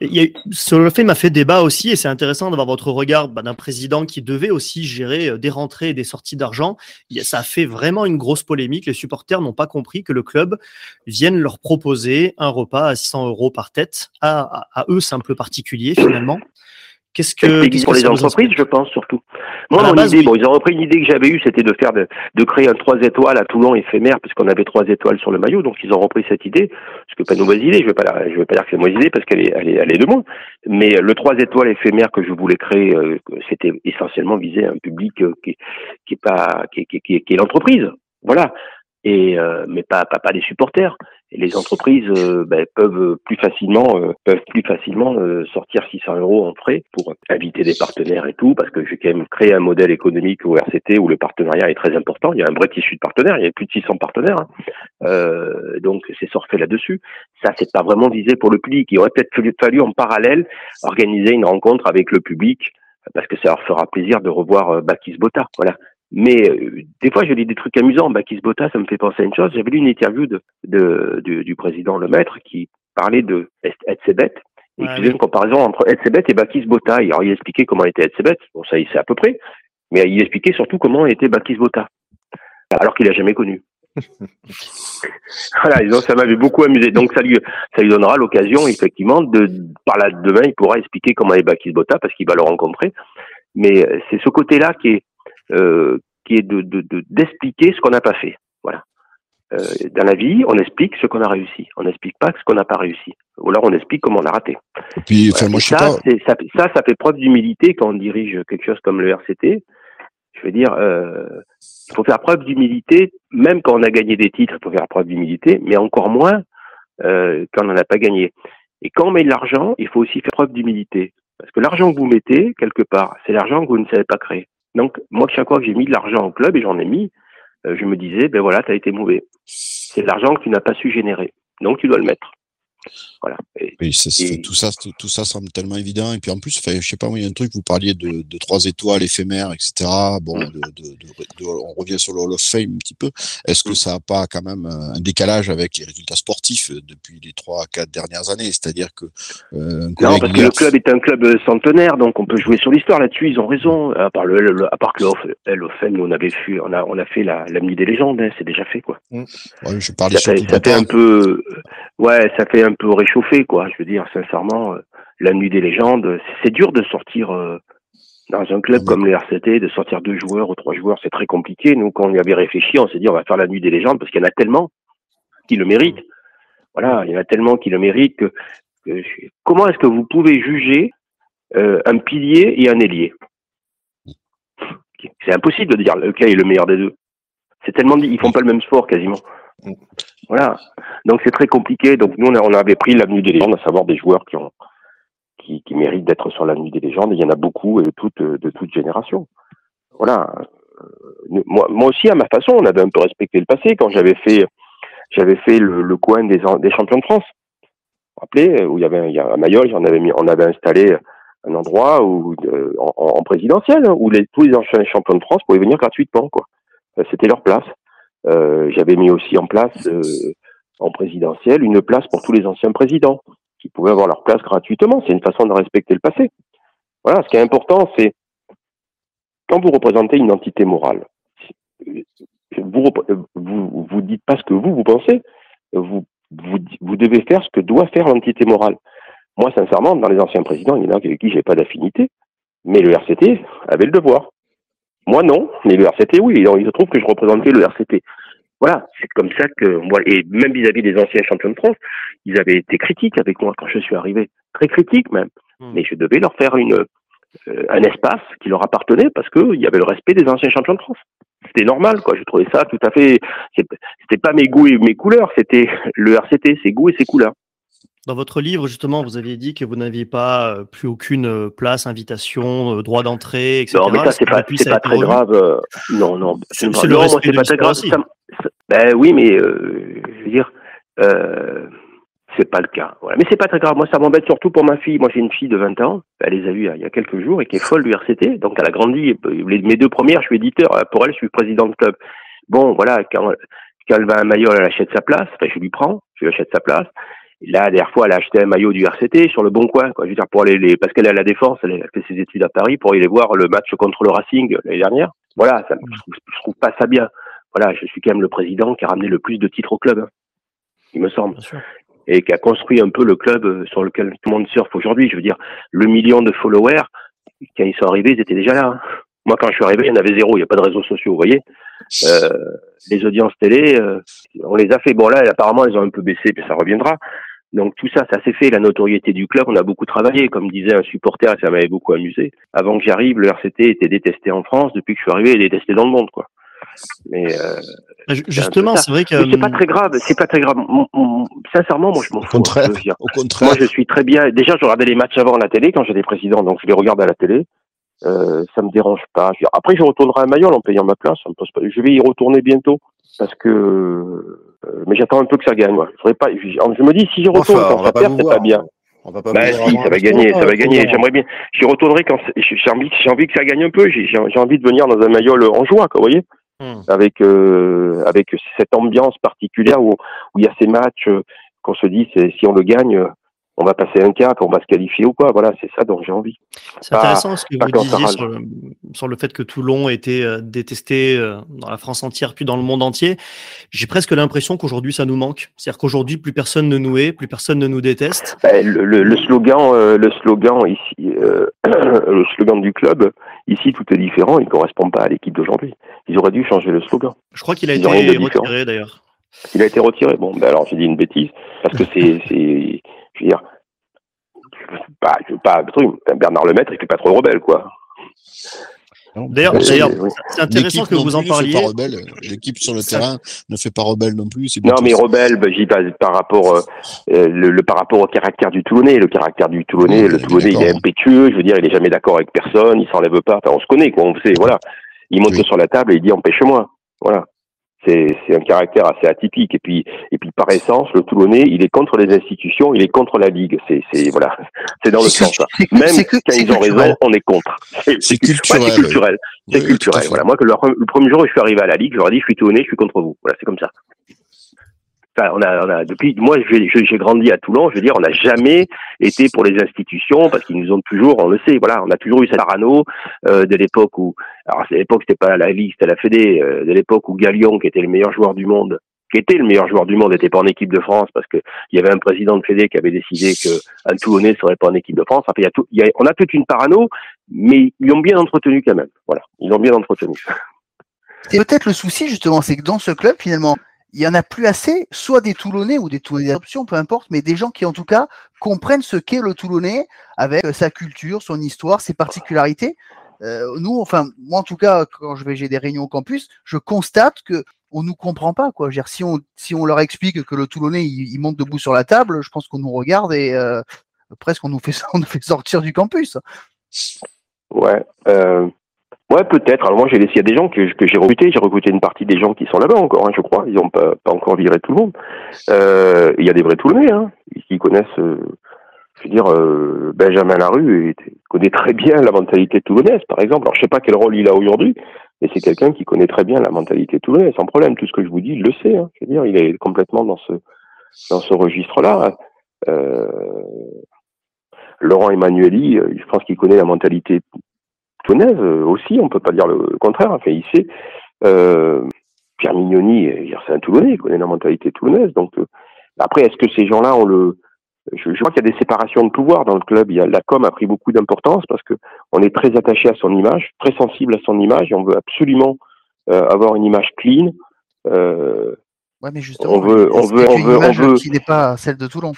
Il a, Ce le fait m'a fait débat aussi, et c'est intéressant d'avoir votre regard bah, d'un président qui devait aussi gérer euh, des rentrées et des sorties d'argent. Ça a fait vraiment une grosse polémique. Les supporters n'ont pas compris que le club vienne leur proposer un repas à 600 euros par tête, à, à eux, simples particuliers finalement. Qu'est-ce que pour les entreprises, je pense surtout. Moi, mon idée, bon, ils ont repris une idée que j'avais eue, c'était de faire de, de créer un trois étoiles à Toulon éphémère, puisqu'on avait trois étoiles sur le maillot, donc ils ont repris cette idée. Ce que pas une mauvaise idée, je vais pas, je vais pas dire que c'est une mauvaise idée parce qu'elle est, elle est, elle est de moi. Mais le trois étoiles éphémère que je voulais créer, euh, c'était essentiellement viser un public euh, qui, qui est pas, qui, qui, qui, qui est l'entreprise. Voilà et euh, mais pas, pas, pas des supporters. Les entreprises euh, ben, peuvent plus facilement euh, peuvent plus facilement sortir 600 euros en frais pour inviter des partenaires et tout, parce que j'ai quand même créé un modèle économique au RCT où le partenariat est très important. Il y a un vrai tissu de partenaires, il y a plus de 600 partenaires, hein. donc c'est surfé là-dessus. Ça, c'est pas vraiment visé pour le public. Il aurait peut-être fallu en parallèle organiser une rencontre avec le public parce que ça leur fera plaisir de revoir Bakis Botta. Voilà, mais euh, des fois, je lis des trucs amusants. Bakis Botta, ça me fait penser à une chose. J'avais lu une interview de, de, du, président Lemaître qui parlait de Etzebet. Et qui faisait une comparaison entre Etzebet et Bakis Botta. Alors, il expliquait comment était Etzebet. Bon, ça, il sait à peu près. Mais il expliquait surtout comment était Bakis Botta. Alors qu'il l'a jamais connu. voilà, donc ça m'avait beaucoup amusé. Donc ça lui, ça lui donnera l'occasion, effectivement, de, par là, demain, il pourra expliquer comment est Bakis Botta parce qu'il va le rencontrer. Mais euh, c'est ce côté-là qui est, euh, qui est de d'expliquer de, ce qu'on n'a pas fait. Voilà. Euh, dans la vie, on explique ce qu'on a réussi. On n'explique pas ce qu'on n'a pas réussi. Ou alors on explique comment on a raté. puis, moi, ça, pas... ça, ça, ça, fait preuve d'humilité quand on dirige quelque chose comme le RCT. Je veux dire, euh, il faut faire preuve d'humilité, même quand on a gagné des titres, il faut faire preuve d'humilité, mais encore moins euh, quand on n'en a pas gagné. Et quand on met de l'argent, il faut aussi faire preuve d'humilité. Parce que l'argent que vous mettez, quelque part, c'est l'argent que vous ne savez pas créer. Donc, moi, chaque fois que j'ai mis de l'argent au club, et j'en ai mis, euh, je me disais, ben voilà, tu as été mauvais. C'est de l'argent que tu n'as pas su générer. Donc, tu dois le mettre. Voilà. Et, tout ça, tout ça semble tellement évident. Et puis en plus, je sais pas, il y a un truc, vous parliez de, de trois étoiles éphémères, etc. Bon, mm. de, on revient sur le Hall of Fame un petit peu. Est-ce que mm. ça n'a pas quand même un décalage avec les résultats sportifs depuis les trois, quatre dernières années? C'est-à-dire que euh, non, parce que le club est un club centenaire, donc on peut jouer sur l'histoire là-dessus. Ils ont raison. À part le, à part que le Hall of Fame, on avait fait, on a, on a fait la, la nuit des légendes. Hein, c'est déjà fait, quoi. Mm. Ouais, je parlais ça, fait, ça fait un peu, ouais, ça fait un peu réchauffé, quoi. Je veux dire, sincèrement, euh, la nuit des légendes, c'est dur de sortir euh, dans un club comme le RCT, de sortir deux joueurs ou trois joueurs, c'est très compliqué. Nous, quand on y avait réfléchi, on s'est dit, on va faire la nuit des légendes parce qu'il y en a tellement qui le méritent. Voilà, il y en a tellement qui le méritent que, comment est-ce que vous pouvez juger euh, un pilier et un ailier? C'est impossible de dire lequel est le meilleur des deux. C'est tellement dit, ils font pas le même sport quasiment. Voilà. Donc c'est très compliqué. Donc nous on, avait pris l'avenue des légendes, à savoir des joueurs qui ont qui, qui méritent d'être sur l'avenue des légendes. il y en a beaucoup et de toute de toute génération. Voilà. Euh, moi, moi aussi à ma façon, on avait un peu respecté le passé quand j'avais fait j'avais fait le, coin des, des champions de France. Vous vous rappelez où il y avait il y a, à Mayol, on avait mis, on avait installé un endroit où en, en, présidentiel où les, tous les anciens champions de France pouvaient venir gratuitement quoi. C'était leur place. Euh, j'avais mis aussi en place euh, en présidentiel une place pour tous les anciens présidents qui pouvaient avoir leur place gratuitement. C'est une façon de respecter le passé. Voilà, ce qui est important, c'est quand vous représentez une entité morale, vous, vous, vous dites pas ce que vous, vous pensez, vous, vous, devez faire ce que doit faire l'entité morale. Moi, sincèrement, dans les anciens présidents, il y en a avec qui j'ai pas d'affinité, mais le RCT avait le devoir. Moi, non, mais le RCT, oui. il se trouve que je représentais le RCT. Voilà, c'est comme ça que moi, et même vis-à-vis des anciens champions de France, ils avaient été critiques avec moi quand je suis arrivé, très critiques même. Hmm. Mais je devais leur faire une, euh, un espace qui leur appartenait parce qu'il y avait le respect des anciens champions de France. C'était normal, quoi. Je trouvais ça tout à fait. C'était pas mes goûts et mes couleurs, c'était le RCT, ses goûts et ses couleurs. Dans votre livre, justement, vous aviez dit que vous n'aviez pas euh, plus aucune euh, place, invitation, droit d'entrée, etc. Non, mais ça, c'est pas, pas très grave. Non, non. C'est le respect pas très grave. Ben oui, mais je veux dire, euh, c'est pas le cas. Voilà. Mais c'est pas très grave. Moi, ça m'embête surtout pour ma fille. Moi, j'ai une fille de 20 ans. Elle les a vues il y a quelques jours et qui est folle du RCT. Donc, elle a grandi. mes deux premières, je suis éditeur. Pour elle, je suis président de club. Bon, voilà, quand, quand elle va à Mayol, elle achète sa place. Enfin, je lui prends. Je lui achète sa place. Là, la dernière fois, elle a acheté un maillot du RCT sur le bon coin. Je veux dire, pour aller les, parce qu'elle est à la défense, elle a fait ses études à Paris pour aller voir le match contre le Racing l'année dernière. Voilà, ça, je, trouve pas ça bien. Voilà, je suis quand même le président qui a ramené le plus de titres au club, hein, il me semble. Et qui a construit un peu le club euh, sur lequel tout le monde surfe aujourd'hui. Je veux dire, le million de followers, quand ils sont arrivés, ils étaient déjà là. Hein. Moi, quand je suis arrivé, il y en avait zéro. Il n'y a pas de réseaux sociaux, vous voyez. Euh, les audiences télé, euh, on les a fait. Bon, là, apparemment, elles ont un peu baissé, puis ça reviendra. Donc tout ça, ça s'est fait. La notoriété du club, on a beaucoup travaillé. Comme disait un supporter, ça m'avait beaucoup amusé. Avant que j'arrive, le RCT était détesté en France. Depuis que je suis arrivé, il est détesté dans le monde, quoi. Mais euh, bah, justement, c'est vrai que c'est pas très grave. C'est pas très grave. sincèrement, moi, je m'en fous. Contraire, au contraire. Moi, je suis très bien. Déjà, je regardais les matchs avant à la télé quand j'étais président, donc je les regarde à la télé. Euh, ça me dérange pas. Après, je retournerai à Mayol en payant ma place. Ça me pose pas... Je vais y retourner bientôt parce que euh, mais j'attends un peu que ça gagne. Moi. Je, pas, je, me dis si je retourne quand ça perd, c'est pas bien. On va pas bah si, ça va gagner, ça va gagner. J'aimerais bien. J'y retournerai quand j'ai envie, j'ai envie que ça gagne un peu. J'ai envie de venir dans un maillot en joie, quoi, vous voyez, hmm. avec euh, avec cette ambiance particulière où où il y a ces matchs euh, qu'on se dit, si on le gagne, on va passer un cap, on va se qualifier ou quoi. Voilà, c'est ça dont j'ai envie. C'est intéressant ce que vous disiez sur le, sur le, fait que Toulon était euh, détesté euh, dans la France entière puis dans le monde entier. J'ai presque l'impression qu'aujourd'hui ça nous manque. C'est-à-dire qu'aujourd'hui plus personne ne nous hait, plus personne ne nous déteste. Ben, le, le, slogan, euh, le slogan ici, le slogan du club, ici tout est différent. Il ne correspond pas à l'équipe d'aujourd'hui. Ils auraient dû changer le slogan. Je crois qu'il a été retiré d'ailleurs. Il a été retiré. Bon, ben alors j'ai dit une bêtise parce que c'est, je veux dire, pas, je veux pas, Bernard Lemaître, il fait pas trop rebelle, quoi. D'ailleurs, c'est intéressant que vous en parliez. L'équipe sur le terrain ne fait pas rebelle non plus. Non, mais rebelle, ben, j'y passe par rapport, euh, euh, le, par rapport au caractère du Toulonnais. Le caractère du Toulonnais, le Toulonnais, il est impétueux. Je veux dire, il est jamais d'accord avec personne. Il s'enlève pas. Enfin, on se connaît, quoi. On sait, voilà. Il monte sur la table et il dit empêche-moi. Voilà c'est un caractère assez atypique. Et puis, et puis par essence, le Toulonnais, il est contre les institutions, il est contre la Ligue. C'est, voilà, c'est dans le sens. Même quand ils ont raison, on est contre. C'est culturel. c'est culturel. C'est culturel. Voilà. Moi, que le, premier jour où je suis arrivé à la Ligue, je leur ai dit, je suis Toulonnais, je suis contre vous. Voilà, c'est comme ça. Enfin, on a, on a depuis moi j'ai grandi à Toulon, je veux dire, on n'a jamais été pour les institutions parce qu'ils nous ont toujours, on le sait, voilà, on a toujours eu cette parano euh, de l'époque où, alors à l'époque c'était pas la Ligue, c'était la Fédé, euh, de l'époque où Galion, qui était le meilleur joueur du monde, qui était le meilleur joueur du monde, n'était pas en équipe de France parce que il y avait un président de Fédé qui avait décidé que un Toulonnais serait pas en équipe de France. Enfin, il y a tout, y a, on a toute une parano, mais ils l'ont bien entretenu quand même. Voilà, ils l'ont bien entretenu. C'est peut-être le souci justement, c'est que dans ce club finalement il y en a plus assez, soit des Toulonnais ou des Toulonnais d'adoption, peu importe, mais des gens qui en tout cas comprennent ce qu'est le Toulonnais avec euh, sa culture, son histoire, ses particularités. Euh, nous, enfin, moi en tout cas, quand je vais j'ai des réunions au campus, je constate que on nous comprend pas quoi. si on si on leur explique que le Toulonnais il, monte debout sur la table, je pense qu'on nous regarde et euh, presque on nous fait sortir du campus. Ouais. Ouais, peut-être. Alors moi, j'ai laissé, il y a des gens que, j'ai recrutés, j'ai recruté une partie des gens qui sont là-bas encore, hein, je crois. Ils n'ont pas, encore viré tout le monde. Euh, il y a des vrais Toulonnais, hein, qui connaissent, euh, je veux dire, euh, Benjamin Larue et, connaît très bien la mentalité toulonnaise, par exemple. Alors je sais pas quel rôle il a aujourd'hui, mais c'est quelqu'un qui connaît très bien la mentalité toulonnaise, sans problème. Tout ce que je vous dis, il le sait. Hein. Je veux dire, il est complètement dans ce dans ce registre-là. Laurent Emmanueli, je pense qu'il connaît la mentalité tournaise euh, aussi, on peut pas dire le contraire. Enfin, il sait. Euh, Pierre Mignoni, c'est un Toulonnais, il connaît la mentalité toulonnaise. Donc euh, après, est-ce que ces gens-là ont le je, je, crois qu'il y a des séparations de pouvoir dans le club. Il y a, la com a pris beaucoup d'importance parce que on est très attaché à son image, très sensible à son image, et on veut absolument euh, avoir une image clean. Euh, ouais, mais justement, on veut, on veut, on veut, on veut, qui n'est pas celle de Toulon?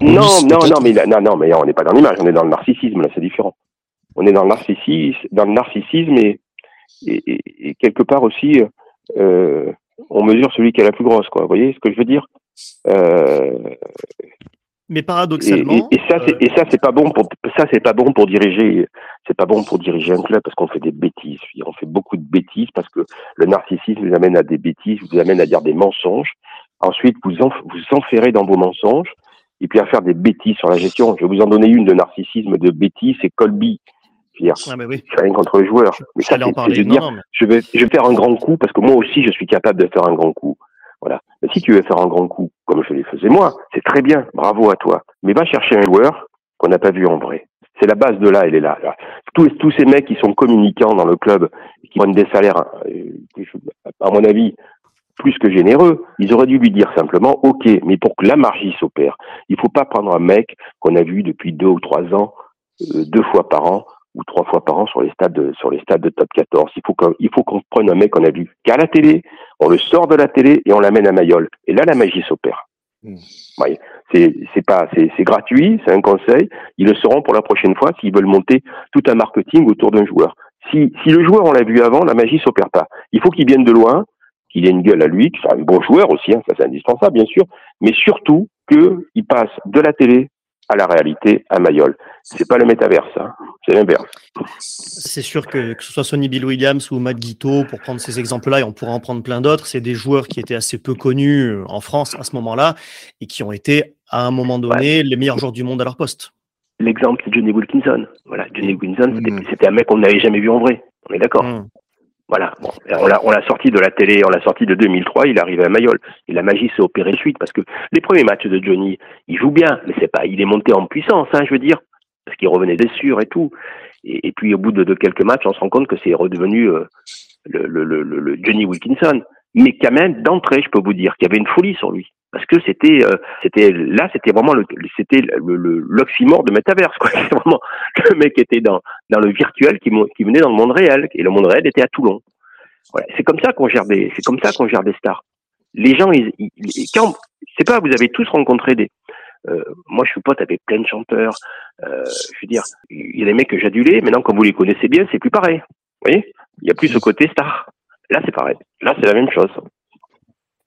Non, non, non, mais non, non, mais on n'est pas dans l'image, on est dans le narcissisme. Là, c'est différent on est dans le narcissisme, dans le narcissisme et, et, quelque part aussi, euh, on mesure celui qui a la plus grosse, quoi. Vous voyez ce que je veux dire? Euh, Mais paradoxalement, et, ça, c'est, et ça, c'est pas bon pour ça, c'est pas bon pour diriger, c'est pas bon pour diriger un club parce qu'on fait des bêtises. On fait beaucoup de bêtises parce que le narcissisme vous amène à des bêtises, vous amène à dire des mensonges. Ensuite, vous vous enferrez dans vos mensonges et puis à faire des bêtises sur la gestion. Je vais vous en donner une de narcissisme, de bêtises, c'est Colby. Je ah, oui. rien contre les joueurs. mais ça, c'est, dire, je vais, je vais faire un grand coup parce que moi aussi, je suis capable de faire un grand coup. Voilà. Mais si tu veux faire un grand coup, comme je les faisais moi, c'est très bien. Bravo à toi. Mais va chercher un joueur qu'on n'a pas vu en vrai. C'est la base de là, elle est là. Tous, tous ces mecs qui sont communicants dans le club, qui prennent des salaires, euh, à mon avis, plus que généreux, ils auraient dû lui dire simplement, OK, mais pour que la magie s'opère, il faut pas prendre un mec qu'on a vu depuis deux ou trois ans, euh, deux fois par an, ou trois fois par an sur les stades de, sur les stades de top 14. Il faut qu'on, il faut qu'on prenne un mec qu'on a vu qu'à la télé, on le sort de la télé et on l'amène à Mayol. Et là, la magie s'opère. Mmh. c'est, c'est pas, c'est, c'est gratuit, c'est un conseil. Ils le seront pour la prochaine fois s'ils veulent monter tout un marketing autour d'un joueur. Si, si le joueur, on l'a vu avant, la magie s'opère pas. Il faut qu'il vienne de loin, qu'il ait une gueule à lui, qu'il soit un bon joueur aussi, hein, ça c'est indispensable bien sûr, mais surtout qu'il passe de la télé à la réalité à Mayol. C'est pas le métaverse, hein. c'est l'inverse. C'est sûr que que ce soit Sonny Bill Williams ou Matt Guito, pour prendre ces exemples-là, et on pourra en prendre plein d'autres, c'est des joueurs qui étaient assez peu connus euh, en France à ce moment-là et qui ont été à un moment donné les meilleurs joueurs du monde à leur poste. L'exemple, c'est Johnny Wilkinson. Voilà, Johnny Wilkinson, c'était mm. un mec qu'on n'avait jamais vu en vrai. On est d'accord. Mm. Voilà, bon, on l'a, on l'a sorti de la télé, on l'a sorti de 2003, il est arrivé à Mayol. Et la magie s'est opérée suite parce que les premiers matchs de Johnny, il joue bien, mais c'est pas, il est monté en puissance, hein, je veux dire, parce qu'il revenait des sûrs et tout. Et, puis au bout de, de, quelques matchs, on se rend compte que c'est redevenu euh, le, le, le, le, Johnny Wilkinson. Mais quand même, d'entrée, je peux vous dire qu'il y avait une folie sur lui. Parce que c'était, euh, c'était là, c'était vraiment le, c'était le, l'oxymore de Metaverse, quoi. Vraiment le mec était dans, dans le virtuel qui, qui venait dans le monde réel. Et le monde réel était à Toulon. Voilà. C'est comme ça qu'on gère des, c'est comme ça qu'on gère des stars. Les gens, ils, ils, quand, c'est pas, vous avez tous rencontré des, euh, moi, je suis pote avec plein de chanteurs. Euh, je veux dire, il y a des mecs que j'adulais. Maintenant, quand vous les connaissez bien, c'est plus pareil. Vous voyez? Il y a plus ce côté star. Là, c'est pareil. Là, c'est la même chose.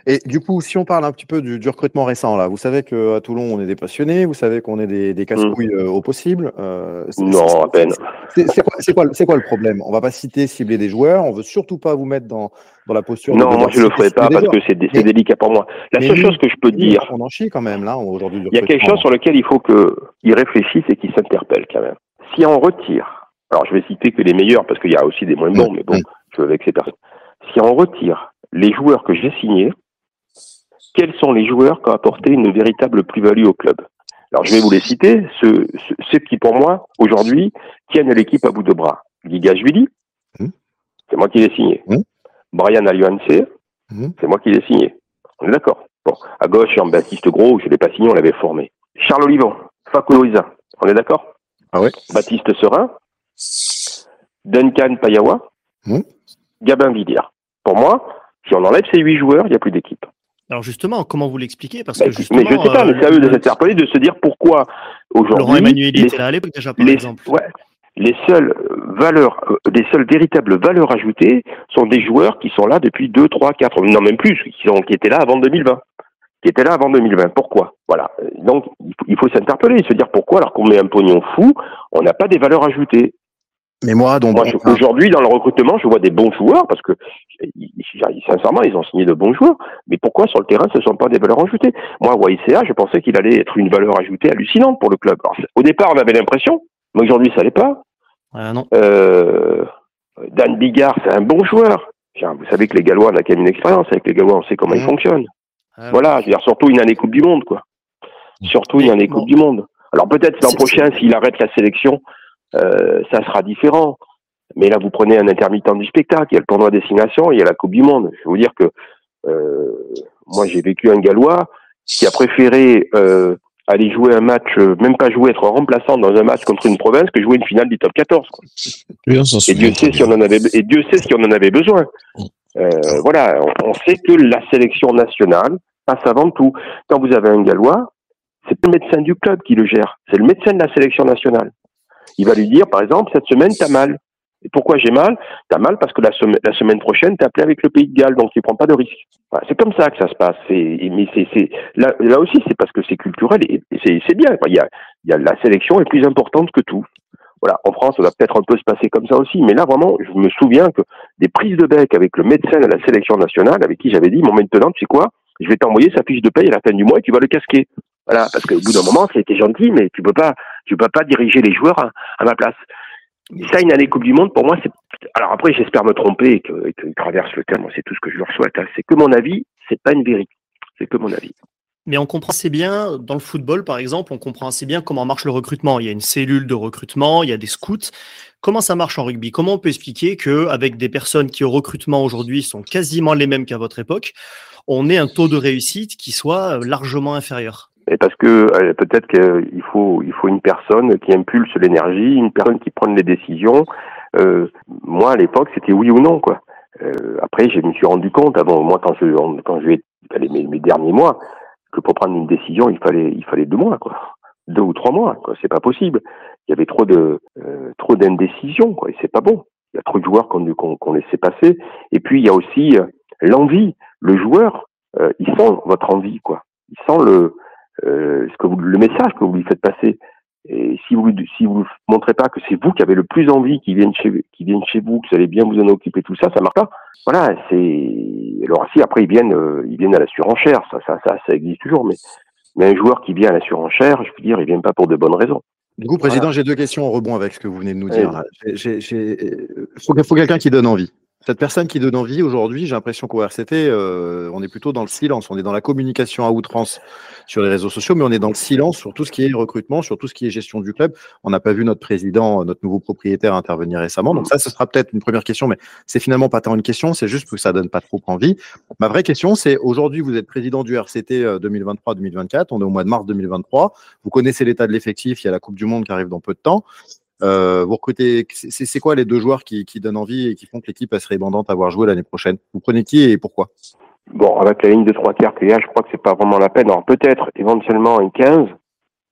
Et du coup, si on parle un petit peu du, du recrutement récent, là, vous savez qu'à Toulon, on est des passionnés, vous savez qu'on est des, des casse-couilles mmh. euh, au possible. Euh, non, à peine. C'est quoi, quoi, quoi, le problème? On va pas citer, cibler des joueurs, on veut surtout pas vous mettre dans, dans la posture. Non, moi je le ferai pas parce que c'est mais, délicat pour moi. La seule chose que je peux dire. On en chie quand même, là, aujourd'hui. Il y a quelque chose sur lequel il faut qu'il réfléchisse et qu'il s'interpelle quand même. Si on retire, alors je vais citer que les meilleurs parce qu'il y a aussi des moins bons, mais bon, je veux avec ces personnes. Si on retire les joueurs que j'ai signés, quels sont les joueurs qui ont apporté une véritable plus-value au club. Alors je vais vous les citer, ceux, ceux qui pour moi, aujourd'hui, tiennent l'équipe à bout de bras. Giga Juili, mmh. c'est moi qui l'ai signé. Mmh. Brian Aliuance, mmh. c'est moi qui l'ai signé. On est d'accord. Bon, à gauche, Jean-Baptiste Gros, je ne l'ai pas signé, on l'avait formé. Charles Olivon, Facundo on est d'accord? Ah ouais Baptiste Serin, Duncan Payawa, Gabin Villiers. Pour moi, si on enlève ces huit joueurs, il n'y a plus d'équipe. Alors justement, comment vous l'expliquez? Parce que Mais je ne sais pas, mais c'est à eux de s'interpeller, de se dire pourquoi aujourd'hui. Laurent Emmanuel était là à l'époque déjà, par les, exemple. Ouais, les seules valeurs, euh, les seules véritables valeurs ajoutées sont des joueurs qui sont là depuis 2, 3, 4, non même plus, qui, sont, qui étaient là avant 2020. Qui étaient là avant 2020. Pourquoi? Voilà. Donc, il faut, faut s'interpeller, se dire pourquoi, alors qu'on met un pognon fou, on n'a pas des valeurs ajoutées. Mais moi, donc, aujourd'hui, dans le recrutement, je vois des bons joueurs parce que, sincèrement, ils ont signé de bons joueurs. Mais pourquoi sur le terrain, ce ne sont pas des valeurs ajoutées? Moi, YCA, je pensais qu'il allait être une valeur ajoutée hallucinante pour le club. Alors, au départ, on avait l'impression, mais aujourd'hui, ça l'est pas. Ah, non. Euh, Dan Bigard, c'est un bon joueur. Vous savez que les Gallois, on a quand même une expérience avec les Gallois, on sait comment ils fonctionnent. Ah, voilà, je veux dire, surtout une année Coupe du Monde, quoi. Surtout une année Coupe du Monde. Alors peut-être l'an prochain, s'il arrête la sélection, euh, ça sera différent. Mais là, vous prenez un intermittent du spectacle, il y a le tournoi destination, il y a la Coupe du Monde. Je vais vous dire que euh, moi, j'ai vécu un Gallois qui a préféré euh, aller jouer un match, même pas jouer, être remplaçant dans un match contre une province que jouer une finale du top 14. Quoi. Bien, et Dieu sait si on en avait, et Dieu sait si on en avait besoin. Euh, voilà, on, on sait que la sélection nationale passe avant tout. Quand vous avez un Gallois, c'est pas le médecin du club qui le gère, c'est le médecin de la sélection nationale. Il va lui dire, par exemple, cette semaine, t'as mal. Et pourquoi j'ai mal? T'as mal parce que la, semaine, la semaine prochaine, t'es appelé avec le Pays de Galles, donc tu prends pas de risque. Voilà, c'est comme ça que ça se passe. Mais c'est, là, là aussi, c'est parce que c'est culturel et, et c'est, bien. Il y, a, y a la sélection est plus importante que tout. Voilà, en France, ça va peut-être un peu se passer comme ça aussi, mais là vraiment, je me souviens que des prises de bec avec le médecin de la sélection nationale, avec qui j'avais dit, bon maintenant, tu sais quoi, je vais t'envoyer sa fiche de paye à la fin du mois et tu vas le casquer. Voilà, parce qu'au bout d'un moment, c'était gentil, mais tu peux pas, tu peux pas diriger les joueurs à, ma place. Et ça, une année Coupe du Monde, pour moi, c'est. Alors après, j'espère me tromper et que, et que traverse le terme. C'est tout ce que je leur souhaite. Hein. C'est que mon avis. C'est pas une vérité. C'est que mon avis. Mais on comprend assez bien, dans le football par exemple, on comprend assez bien comment marche le recrutement. Il y a une cellule de recrutement, il y a des scouts. Comment ça marche en rugby? Comment on peut expliquer qu'avec des personnes qui au recrutement aujourd'hui sont quasiment les mêmes qu'à votre époque, on ait un taux de réussite qui soit largement inférieur? Et parce que euh, peut-être qu'il faut il faut une personne qui impulse l'énergie, une personne qui prenne les décisions. Euh, moi à l'époque c'était oui ou non quoi. Euh, après je me suis rendu compte avant moi quand je quand je vais mes, mes derniers mois que pour prendre une décision il fallait il fallait deux mois quoi, deux ou trois mois quoi. C'est pas possible. Il y avait trop de euh, trop d'indécision quoi et c'est pas bon. Il y a trop de joueurs qu'on qu'on laissait passer. Et puis il y a aussi euh, l'envie. Le joueur euh, il sent votre envie quoi. Il sent le ce que vous, le message que vous lui faites passer. Et si vous si vous montrez pas que c'est vous qui avez le plus envie qu'ils viennent chez qu'ils viennent chez vous, que vous allez bien vous en occuper, tout ça, ça marche pas. Voilà, c'est alors si après ils viennent euh, ils viennent à la surenchère, ça ça ça, ça existe toujours, mais mais un joueur qui vient à la surenchère, je veux dire, il vient pas pour de bonnes raisons. Du coup, président, voilà. j'ai deux questions en rebond avec ce que vous venez de nous dire. Il faut, faut quelqu'un qui donne envie. Cette personne qui donne envie aujourd'hui, j'ai l'impression qu'au RCT, euh, on est plutôt dans le silence. On est dans la communication à outrance sur les réseaux sociaux, mais on est dans le silence sur tout ce qui est recrutement, sur tout ce qui est gestion du club. On n'a pas vu notre président, notre nouveau propriétaire intervenir récemment. Donc ça, ce sera peut-être une première question, mais c'est finalement pas tant une question, c'est juste que ça donne pas trop envie. Ma vraie question, c'est aujourd'hui, vous êtes président du RCT 2023-2024. On est au mois de mars 2023. Vous connaissez l'état de l'effectif. Il y a la Coupe du Monde qui arrive dans peu de temps. Euh, vous recrutez, c'est quoi les deux joueurs qui, qui, donnent envie et qui font que l'équipe serait bandante à voir jouer l'année prochaine? Vous prenez qui et pourquoi? Bon, avec la ligne de trois quarts qu'il y a, je crois que c'est pas vraiment la peine. Alors peut-être éventuellement une 15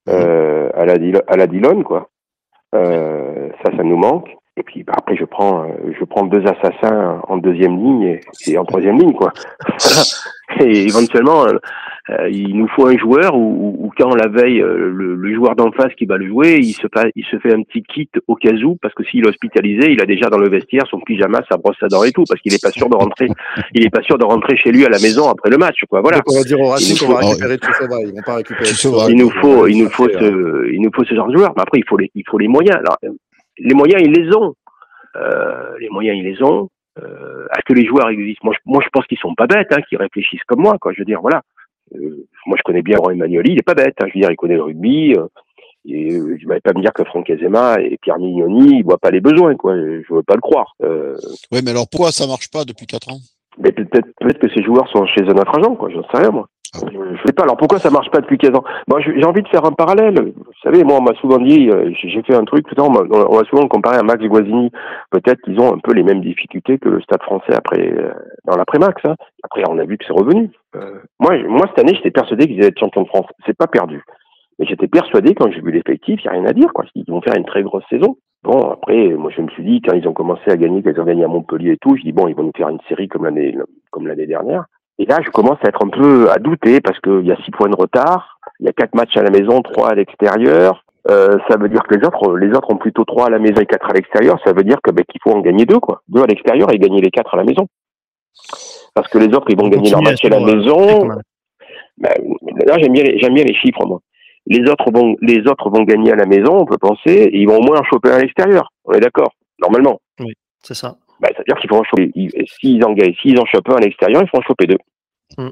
euh, à la à la Dillon, quoi. Euh, ça, ça nous manque. Et puis bah, après, je prends, je prends deux assassins en deuxième ligne et, et en troisième ligne, quoi. et éventuellement, euh, il nous faut un joueur où, quand la veille, euh, le, joueur d'en face qui va le jouer, il se, fait, il se fait un petit kit au cas où, parce que s'il est hospitalisé, il a déjà dans le vestiaire son pyjama, sa brosse à dents et tout, parce qu'il est pas sûr de rentrer, il est pas sûr de rentrer chez lui à la maison après le match, quoi. Voilà. on va dire au Racing qu'on va récupérer tout ça, ils vont pas récupérer tout ça. Il nous faut, il nous faut ce, il nous faut ce genre de joueur. Mais après, il faut les, il faut les moyens. Alors, les moyens, ils les ont. Euh, les moyens, ils les ont. Euh, Est-ce que les joueurs existent moi je, moi, je pense qu'ils sont pas bêtes, hein, qu'ils réfléchissent comme moi. Quoi. Je veux dire, voilà. Euh, moi, je connais bien Roy Emmanuel, il est pas bête. Hein, je veux dire, il connaît le rugby. Euh, et euh, je vais pas me dire que Franck Azema et Pierre Mignoni, ils voient pas les besoins, quoi. Je veux pas le croire. Euh, oui, mais alors pourquoi ça marche pas depuis quatre ans? mais peut-être peut-être que ces joueurs sont chez un autre agent, quoi. J'en sais rien, moi. Je sais pas. Alors pourquoi ça marche pas depuis 15 ans? Bon, j'ai envie de faire un parallèle. Vous savez, moi, on m'a souvent dit, euh, j'ai fait un truc. Tout on m'a souvent comparé à Max Guazzini. Peut-être qu'ils ont un peu les mêmes difficultés que le Stade Français après euh, dans l'après-Max. Hein. Après, on a vu que c'est revenu. Euh, moi, moi cette année, j'étais persuadé qu'ils allaient être champions de France. C'est pas perdu. Mais j'étais persuadé quand j'ai vu l'effectif, il n'y a rien à dire. Quoi. Ils vont faire une très grosse saison. Bon, après, moi, je me suis dit, quand ils ont commencé à gagner, qu'ils ont gagné à Montpellier et tout, je dis, bon, ils vont nous faire une série comme l'année, comme l'année dernière. Et là, je commence à être un peu à douter parce qu'il y a six points de retard, il y a quatre matchs à la maison, trois à l'extérieur. Euh, ça veut dire que les autres, les autres ont plutôt trois à la maison et quatre à l'extérieur. Ça veut dire que ben, qu'il faut en gagner deux, quoi, deux à l'extérieur et gagner les quatre à la maison. Parce que les autres, ils vont gagner leur match à la maison. Ben, là, j'aime bien, j'aime bien les chiffres, moi. Les autres vont, les autres vont gagner à la maison, on peut penser, et ils vont au moins en choper à l'extérieur. On est d'accord, normalement. Oui, c'est ça. Bah, c'est-à-dire qu'ils vont en choper. S'ils en gagnent, s'ils en chopent un à l'extérieur, ils font en choper deux. Mm.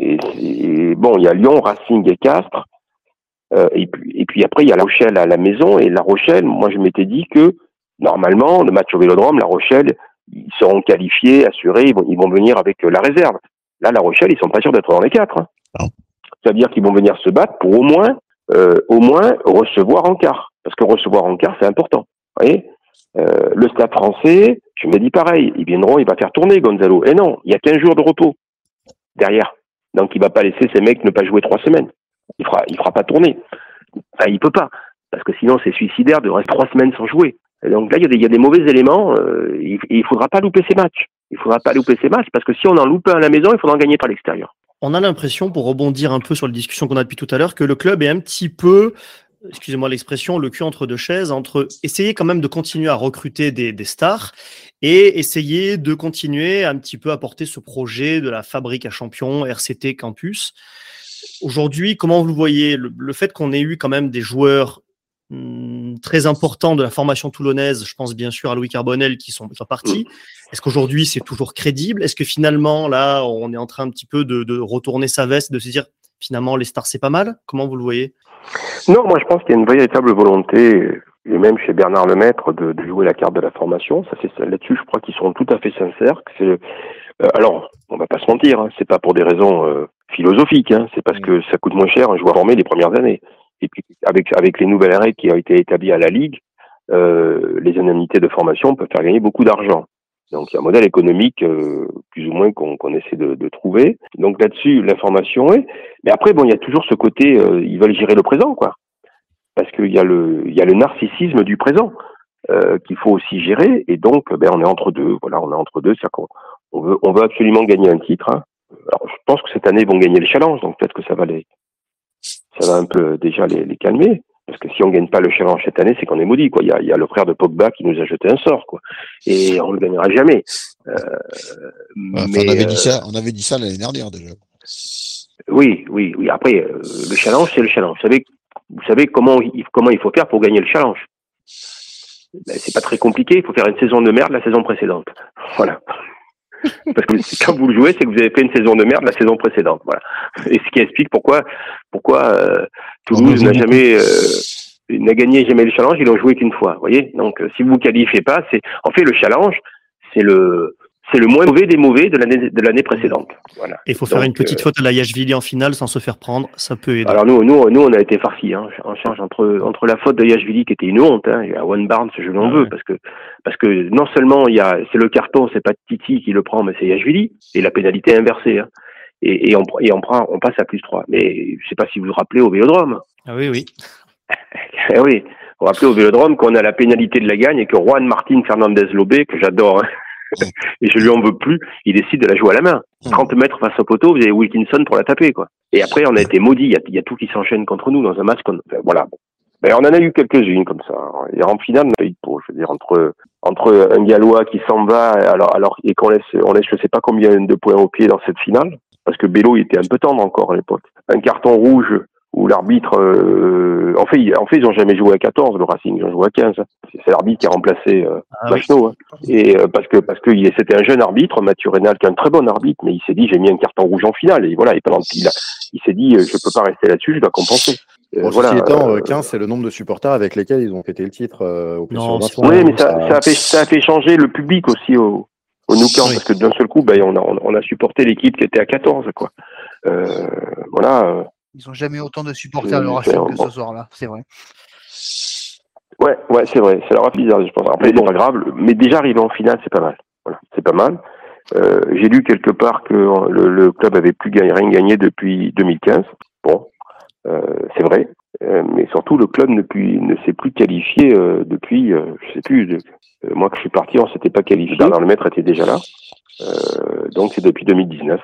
Et, bon, il y a Lyon, Racing et Castres. Euh, et, puis, et puis après, il y a La Rochelle à la maison. Et La Rochelle, moi, je m'étais dit que normalement, le match au Vélodrome, La Rochelle, ils seront qualifiés, assurés, ils vont, ils vont venir avec euh, la réserve. Là, La Rochelle, ils sont pas sûrs d'être dans les quatre. Hein. Ça veut dire qu'ils vont venir se battre pour au moins, euh, au moins recevoir en quart. Parce que recevoir en quart, c'est important. Vous voyez? Euh, le stade français, je me dis pareil, ils viendront, il va faire tourner Gonzalo. Et non, il y a 15 jours de repos derrière. Donc il va pas laisser ces mecs ne pas jouer trois semaines. Il fera, il fera pas tourner. Enfin, il peut pas. Parce que sinon c'est suicidaire de rester trois semaines sans jouer. Donc là, il y, a des, mauvais éléments. Euh, il, il faudra pas louper ces matchs. Il faudra pas louper ces matchs parce que si on en loupe un à la maison, il faudra en gagner par l'extérieur. On a l'impression, pour rebondir un peu sur la discussion qu'on a depuis tout à l'heure, que le club est un petit peu excusez-moi l'expression, le cul entre deux chaises, entre essayer quand même de continuer à recruter des, stars et essayer de continuer un petit peu à porter ce projet de la fabrique à champions, RCT Campus. Aujourd'hui, comment vous voyez le, fait qu'on ait eu quand même des joueurs hmm, très importants de la formation toulonnaise, je pense bien sûr à Louis Carbonel qui sont, partis. Est-ce qu'aujourd'hui c'est toujours crédible? Est-ce que finalement là on est en train un petit peu de, de retourner sa veste, de se dire finalement les stars c'est pas mal? Comment vous le voyez? Non, moi je pense qu'il y a une véritable volonté, et même chez Bernard Lemaître, de, de jouer la carte de la formation. Ça, c'est là-dessus, je crois qu'ils sont tout à fait sincères. C'est, euh, alors, on va pas se mentir, hein, c'est pas pour des raisons euh, philosophiques, hein, c'est parce que ça coûte moins cher un joueur formé les premières années. Et puis avec avec les nouvelles règles qui ont été établies à la ligue, euh, les indemnités de formation peuvent faire gagner beaucoup d'argent. Donc il y a un modèle économique euh, plus ou moins qu'on essaie de, de, trouver. Donc là-dessus, l'information est. Mais après, bon, il y a toujours ce côté, euh, ils veulent gérer le présent, quoi. Parce qu'il y a le, il y a le narcissisme du présent euh, qu'il faut aussi gérer. Et donc, ben, on est entre deux. Voilà, on est entre deux. C'est-à-dire qu'on on veut, on veut absolument gagner un titre. Hein. Alors, je pense que cette année, ils vont gagner le challenge. Donc peut-être que ça va les, ça va un peu déjà les, les calmer. Parce que si on gagne pas le challenge cette année, c'est qu'on est maudit, quoi. Il y a, il y a le frère de Pogba qui nous a jeté un sort, quoi. Et on le gagnera jamais. Euh, mais, on avait dit ça, on avait dit ça l'année dernière déjà. Oui, oui, oui. Après, euh, le challenge, c'est le challenge. Vous savez, vous savez comment, comment il faut faire pour gagner le challenge. Ben, c'est pas très compliqué. Il faut faire une saison de merde la saison précédente. Voilà. Parce que quand vous le jouez, c'est que vous avez fait une saison de merde la saison précédente. Voilà. Et ce qui explique pourquoi, pourquoi euh, Toulouse n'a jamais, euh, n'a gagné jamais le challenge. Ils l'ont joué qu'une fois. Vous voyez. Donc, euh, si vous qualifiez pas, c'est en fait le challenge, c'est le c'est le moins mauvais des mauvais de l'année de l'année précédente. Voilà. Et il faut faire Donc, une petite euh, faute à la Yashvili en finale sans se faire prendre, ça peut aider. Alors nous, nous, nous, on a été farcis. Hein. On change entre entre la faute de Yashvili qui était une honte, hein, et à One Barnes, je l'en Ah veux ouais. parce que parce que non seulement il y a c'est le carton, c'est pas Titi qui le prend, mais c'est Yashvili et la pénalité est inversée. Hein. Et, et on et on prend, on passe à plus 3. Mais je sais pas si vous vous rappelez au Vélodrome. Ah oui, oui. Eh oui, vous vous rappelez au Vélodrome qu'on a la pénalité de la gagne et que Juan Martin Fernandez Lobé, que j'adore, hein, et je lui en veux plus, il décide de la jouer à la main. 30 mètres face au poteau, vous avez Wilkinson pour la taper, quoi. Et après, on a été maudits. Il y a, il y a tout qui s'enchaîne contre nous dans un match. qu'on- enfin, voilà. Ben, on en a eu quelques-unes comme ça. Et en finale, on a eu. Je veux dire, entre entre un Gallois qui s'en va, alors alors et qu'on laisse, on laisse, je sais pas combien de points au pied dans cette finale, parce que Bello il était un peu tendre encore à l'époque. Un carton rouge où l'arbitre, euh, en fait, ils- en fait, ils ont jamais joué à 14, le Racing, ils ont joué à 15. C'est l'arbitre qui a remplacé euh, Ah hein. Et euh, parce que parce que il- c'était un jeune arbitre, Mathieu Rénal, qui est un très bon arbitre, mais il s'est dit j'ai mis un carton rouge en finale et voilà. Et pendant qu'il a, il s'est dit euh, je peux pas rester là-dessus, je dois compenser. Euh, Bon, voilà. Ceci étant, euh, euh, 15, c'est le nombre de supporters avec lesquels ils ont fêté le titre euh, Non, sur oui, mais ça, ça a fait ça a fait changer le public aussi au au Nou Oui. parce que d'un seul coup, ben, on a on a supporté l'équipe qui était à 14 quoi. Euh, voilà. Euh, Ils ont jamais autant de supporters le Euh, Racing c'est- que ce soir-là, c'est vrai. Ouais, ouais, c'est vrai. Ça leur a fait bizarre, je pense. Après, bon, pas grave. Mais déjà arrivé en finale, c'est pas mal. Voilà, c'est pas mal. Euh, J'ai lu quelque part que le, le club avait plus gagné, rien gagné depuis 2015. Bon, euh, c'est vrai. Euh, mais surtout, le club ne, puis- ne s'est plus qualifié euh, depuis, euh, je sais plus, de- euh, moi que je suis parti, on s'était pas qualifié. Bernard Lemaître était déjà là. Euh, donc c'est depuis 2019.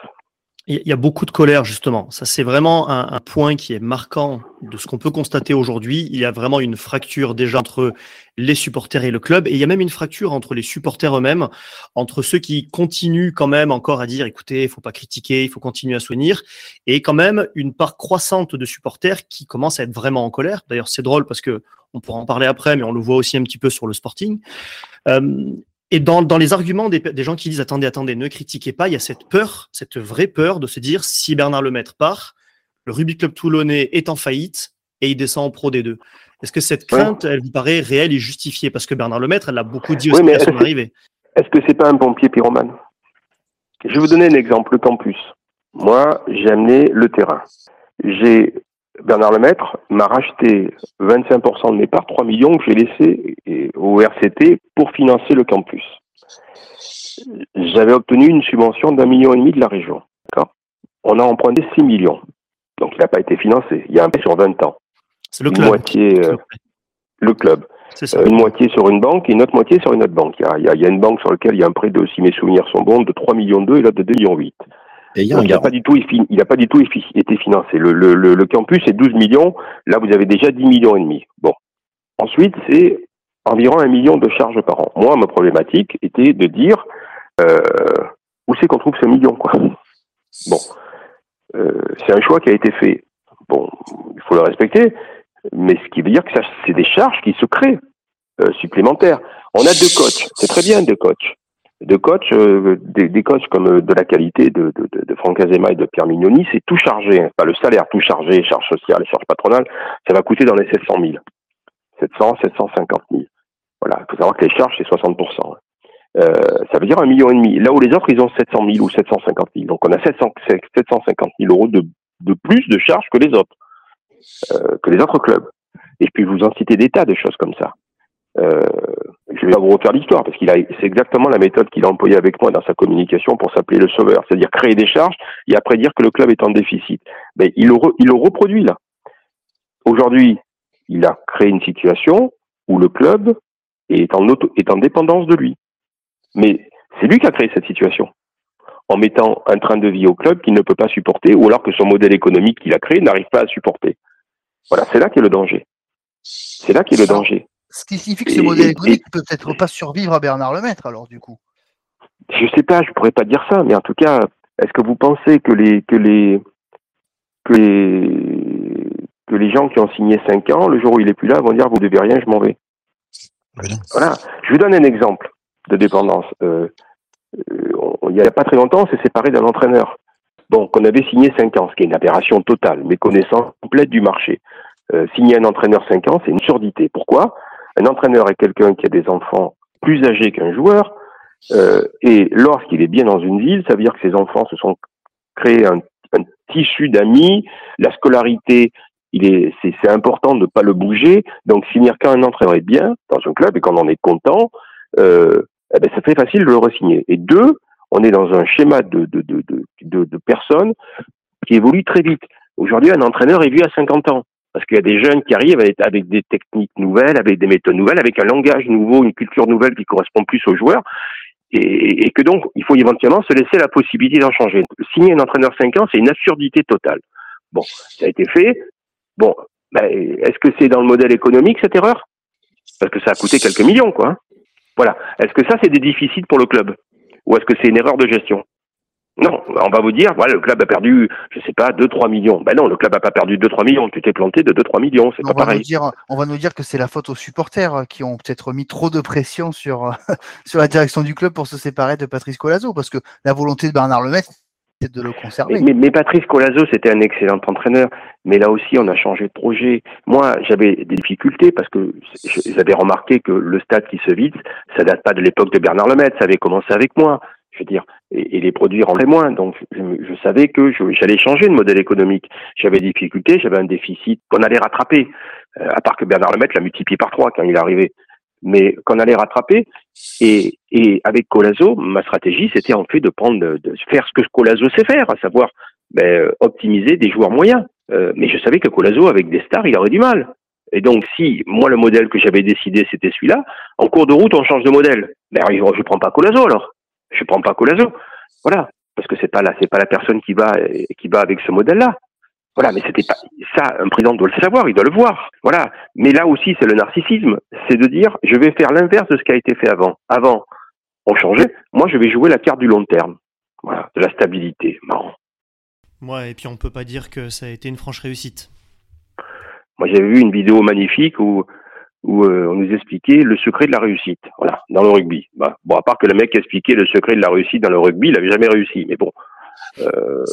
Il y a beaucoup de colère, justement. Ça, c'est vraiment un, point qui est marquant de ce qu'on peut constater aujourd'hui. Il y a vraiment une fracture déjà entre les supporters et le club. Et il y a même une fracture entre les supporters eux-mêmes, entre ceux qui continuent quand même encore à dire, écoutez, il faut pas critiquer, il faut continuer à soutenir. Et quand même une part croissante de supporters qui commencent à être vraiment en colère. D'ailleurs, c'est drôle parce que on pourra en parler après, mais on le voit aussi un petit peu sur le sporting. Euh, et dans, dans les arguments des, des gens qui disent attendez, attendez, ne critiquez pas, il y a cette peur, cette vraie peur de se dire si Bernard Lemaître part, le Rugby Club Toulonnais est en faillite et il descend en Pro D2. Est-ce que cette Ouais. crainte, elle vous paraît réelle et justifiée? Parce que Bernard Lemaître, elle l'a beaucoup dit aussi mais à son est-ce- arrivée. Est-ce que c'est pas un pompier pyromane? Je vais vous donner un exemple, le campus. Moi, j'ai amené le terrain. J'ai Bernard Lemaître m'a racheté 25% de mes parts, 3 millions que j'ai laissés au RCT pour financer le campus. J'avais obtenu une subvention d'un million et demi de la région. On a emprunté 6 millions. Donc il n'a pas été financé. Il y a un prêt sur 20 ans. C'est le Une club. moitié, C'est euh, le club. ça. Euh, une moitié sur une banque et une autre moitié sur une autre banque. Y a- il y a une banque sur laquelle il y a un prêt de, si mes souvenirs sont bons, de 3 millions 2 et l'autre de 2 millions 8. Et il n'a pas du tout, effi- il a pas du tout effi- été financé. Le, le, le, le campus est 12 millions. Là, vous avez déjà 10 millions et demi. Bon. Ensuite, c'est environ un million de charges par an. Moi, ma problématique était de dire euh, où c'est qu'on trouve ce million, quoi. Bon. Euh, c'est un choix qui a été fait. Bon, il faut le respecter, mais ce qui veut dire que c'est des charges qui se créent euh, supplémentaires. On a deux coachs, c'est très bien deux coachs. Deux coachs, euh, des, des coachs comme euh, de la qualité de, de, de, de Franck Azema et de Pierre Mignoni, c'est tout chargé. Enfin, le salaire tout chargé, charges sociales, charges patronales, ça va coûter dans les 700 000. 700, 750 000. Voilà, il faut savoir que les charges, c'est 60%. Euh, ça veut dire un million et demi. Là où les autres, ils ont 700 000 ou 750 000. Donc on a 700, 750 000 euros de, de plus de charges que les autres, euh, que les autres clubs. Et puis vous en citez des tas de choses comme ça. Euh, je vais pas vous refaire l'histoire parce qu'il a, c'est exactement la méthode qu'il a employée avec moi dans sa communication pour s'appeler le sauveur, c'est-à-dire créer des charges et après dire que le club est en déficit. Ben, il le, re- il le reproduit là. Aujourd'hui, il a créé une situation où le club est en, auto, est en dépendance de lui. Mais c'est lui qui a créé cette situation en mettant un train de vie au club qu'il ne peut pas supporter ou alors que son modèle économique qu'il a créé n'arrive pas à supporter. Voilà, c'est là qu'est le danger. C'est là qu'est le danger. Ce qui signifie que ce Et- modèle économique ne peut peut-être pas survivre à Bernard Lemaître, alors, du coup. Je sais pas, je pourrais pas dire ça, mais en tout cas, est-ce que vous pensez que les que les que les que les gens qui ont signé 5 ans, le jour où il est plus là, vont dire vous devez rien, je m'en vais Voilà. Je vous donne un exemple de dépendance. Euh, euh, il n'y a pas très longtemps, on s'est séparé d'un entraîneur. Bon, qu'on avait signé 5 ans, ce qui est une aberration totale, méconnaissance complète du marché. Euh, signer un entraîneur 5 ans, c'est une surdité. Pourquoi? Un entraîneur est quelqu'un qui a des enfants plus âgés qu'un joueur, euh, et lorsqu'il est bien dans une ville, ça veut dire que ses enfants se sont créés un, tissu d'amis, la scolarité, il est, c'est, important de ne pas le bouger. Donc, finir quand un entraîneur est bien dans un club et quand on est content, euh, eh ben, ça fait facile de le resigner. Et deux, on est dans un schéma de, de, de, de, de personnes qui évolue très vite. Aujourd'hui, un entraîneur est vu à 50 ans. Parce qu'il y a des jeunes qui arrivent avec, des techniques nouvelles, avec des méthodes nouvelles, avec un langage nouveau, une culture nouvelle qui correspond plus aux joueurs. Et, et que donc, il faut éventuellement se laisser la possibilité d'en changer. Signer un entraîneur 5 ans, c'est une absurdité totale. Bon, ça a été fait. Bon, ben, est-ce que c'est dans le modèle économique cette erreur? Parce que ça a coûté quelques millions, quoi. Hein. Voilà. Est-ce que ça, c'est des déficits pour le club? Ou est-ce que c'est une erreur de gestion? Non, on va vous dire, voilà, le club a perdu, je sais pas, 2-3 millions. Ben non, le club a pas perdu 2-3 millions, tu t'es planté de 2-3 millions, c'est pas va pareil. Nous dire, on va nous dire que c'est la faute aux supporters qui ont peut-être mis trop de pression sur, sur la direction du club pour se séparer de Patrice Colazo, parce que la volonté de Bernard Lemaitre, c'est de le conserver. Mais, mais, Patrice Colazo, c'était un excellent entraîneur, mais là aussi, on a changé de projet. Moi, j'avais des difficultés parce que j'avais remarqué que le stade qui se vide, ça date pas de l'époque de Bernard Lemaitre, ça avait commencé avec moi je veux dire, et, les produits rentraient moins. Donc, je, savais que j'allais changer de modèle économique. J'avais des difficultés, j'avais un déficit qu'on allait rattraper, euh, à part que Bernard Lemaitre l'a multiplié par trois quand il est arrivé, mais qu'on allait rattraper. Et, et avec Colazo, ma stratégie, c'était en fait de prendre, de, faire ce que Colazo sait faire, à savoir ben, optimiser des joueurs moyens. Euh, mais je savais que Colazo, avec des stars, il aurait du mal. Et donc, si moi, le modèle que j'avais décidé, c'était celui-là, en cours de route, on change de modèle. Ben, je prends pas Colazo alors je prends pas Colazo. Voilà, parce que c'est pas là, c'est pas la personne qui va qui va avec ce modèle-là. Voilà, mais c'était pas ça. Un président doit le savoir, il doit le voir. Voilà. Mais là aussi, c'est le narcissisme, c'est de dire je vais faire l'inverse de ce qui a été fait avant. Avant, on changeait. Moi, je vais jouer la carte du long terme. Voilà, de la stabilité. Marrant. Ouais, et puis on peut pas dire que ça a été une franche réussite. Moi, j'avais vu une vidéo magnifique où où euh, on nous expliquait le secret de la réussite, voilà, dans le rugby. Bah, bon, à part que le mec expliquait le secret de la réussite dans le rugby, il avait jamais réussi, mais bon, euh,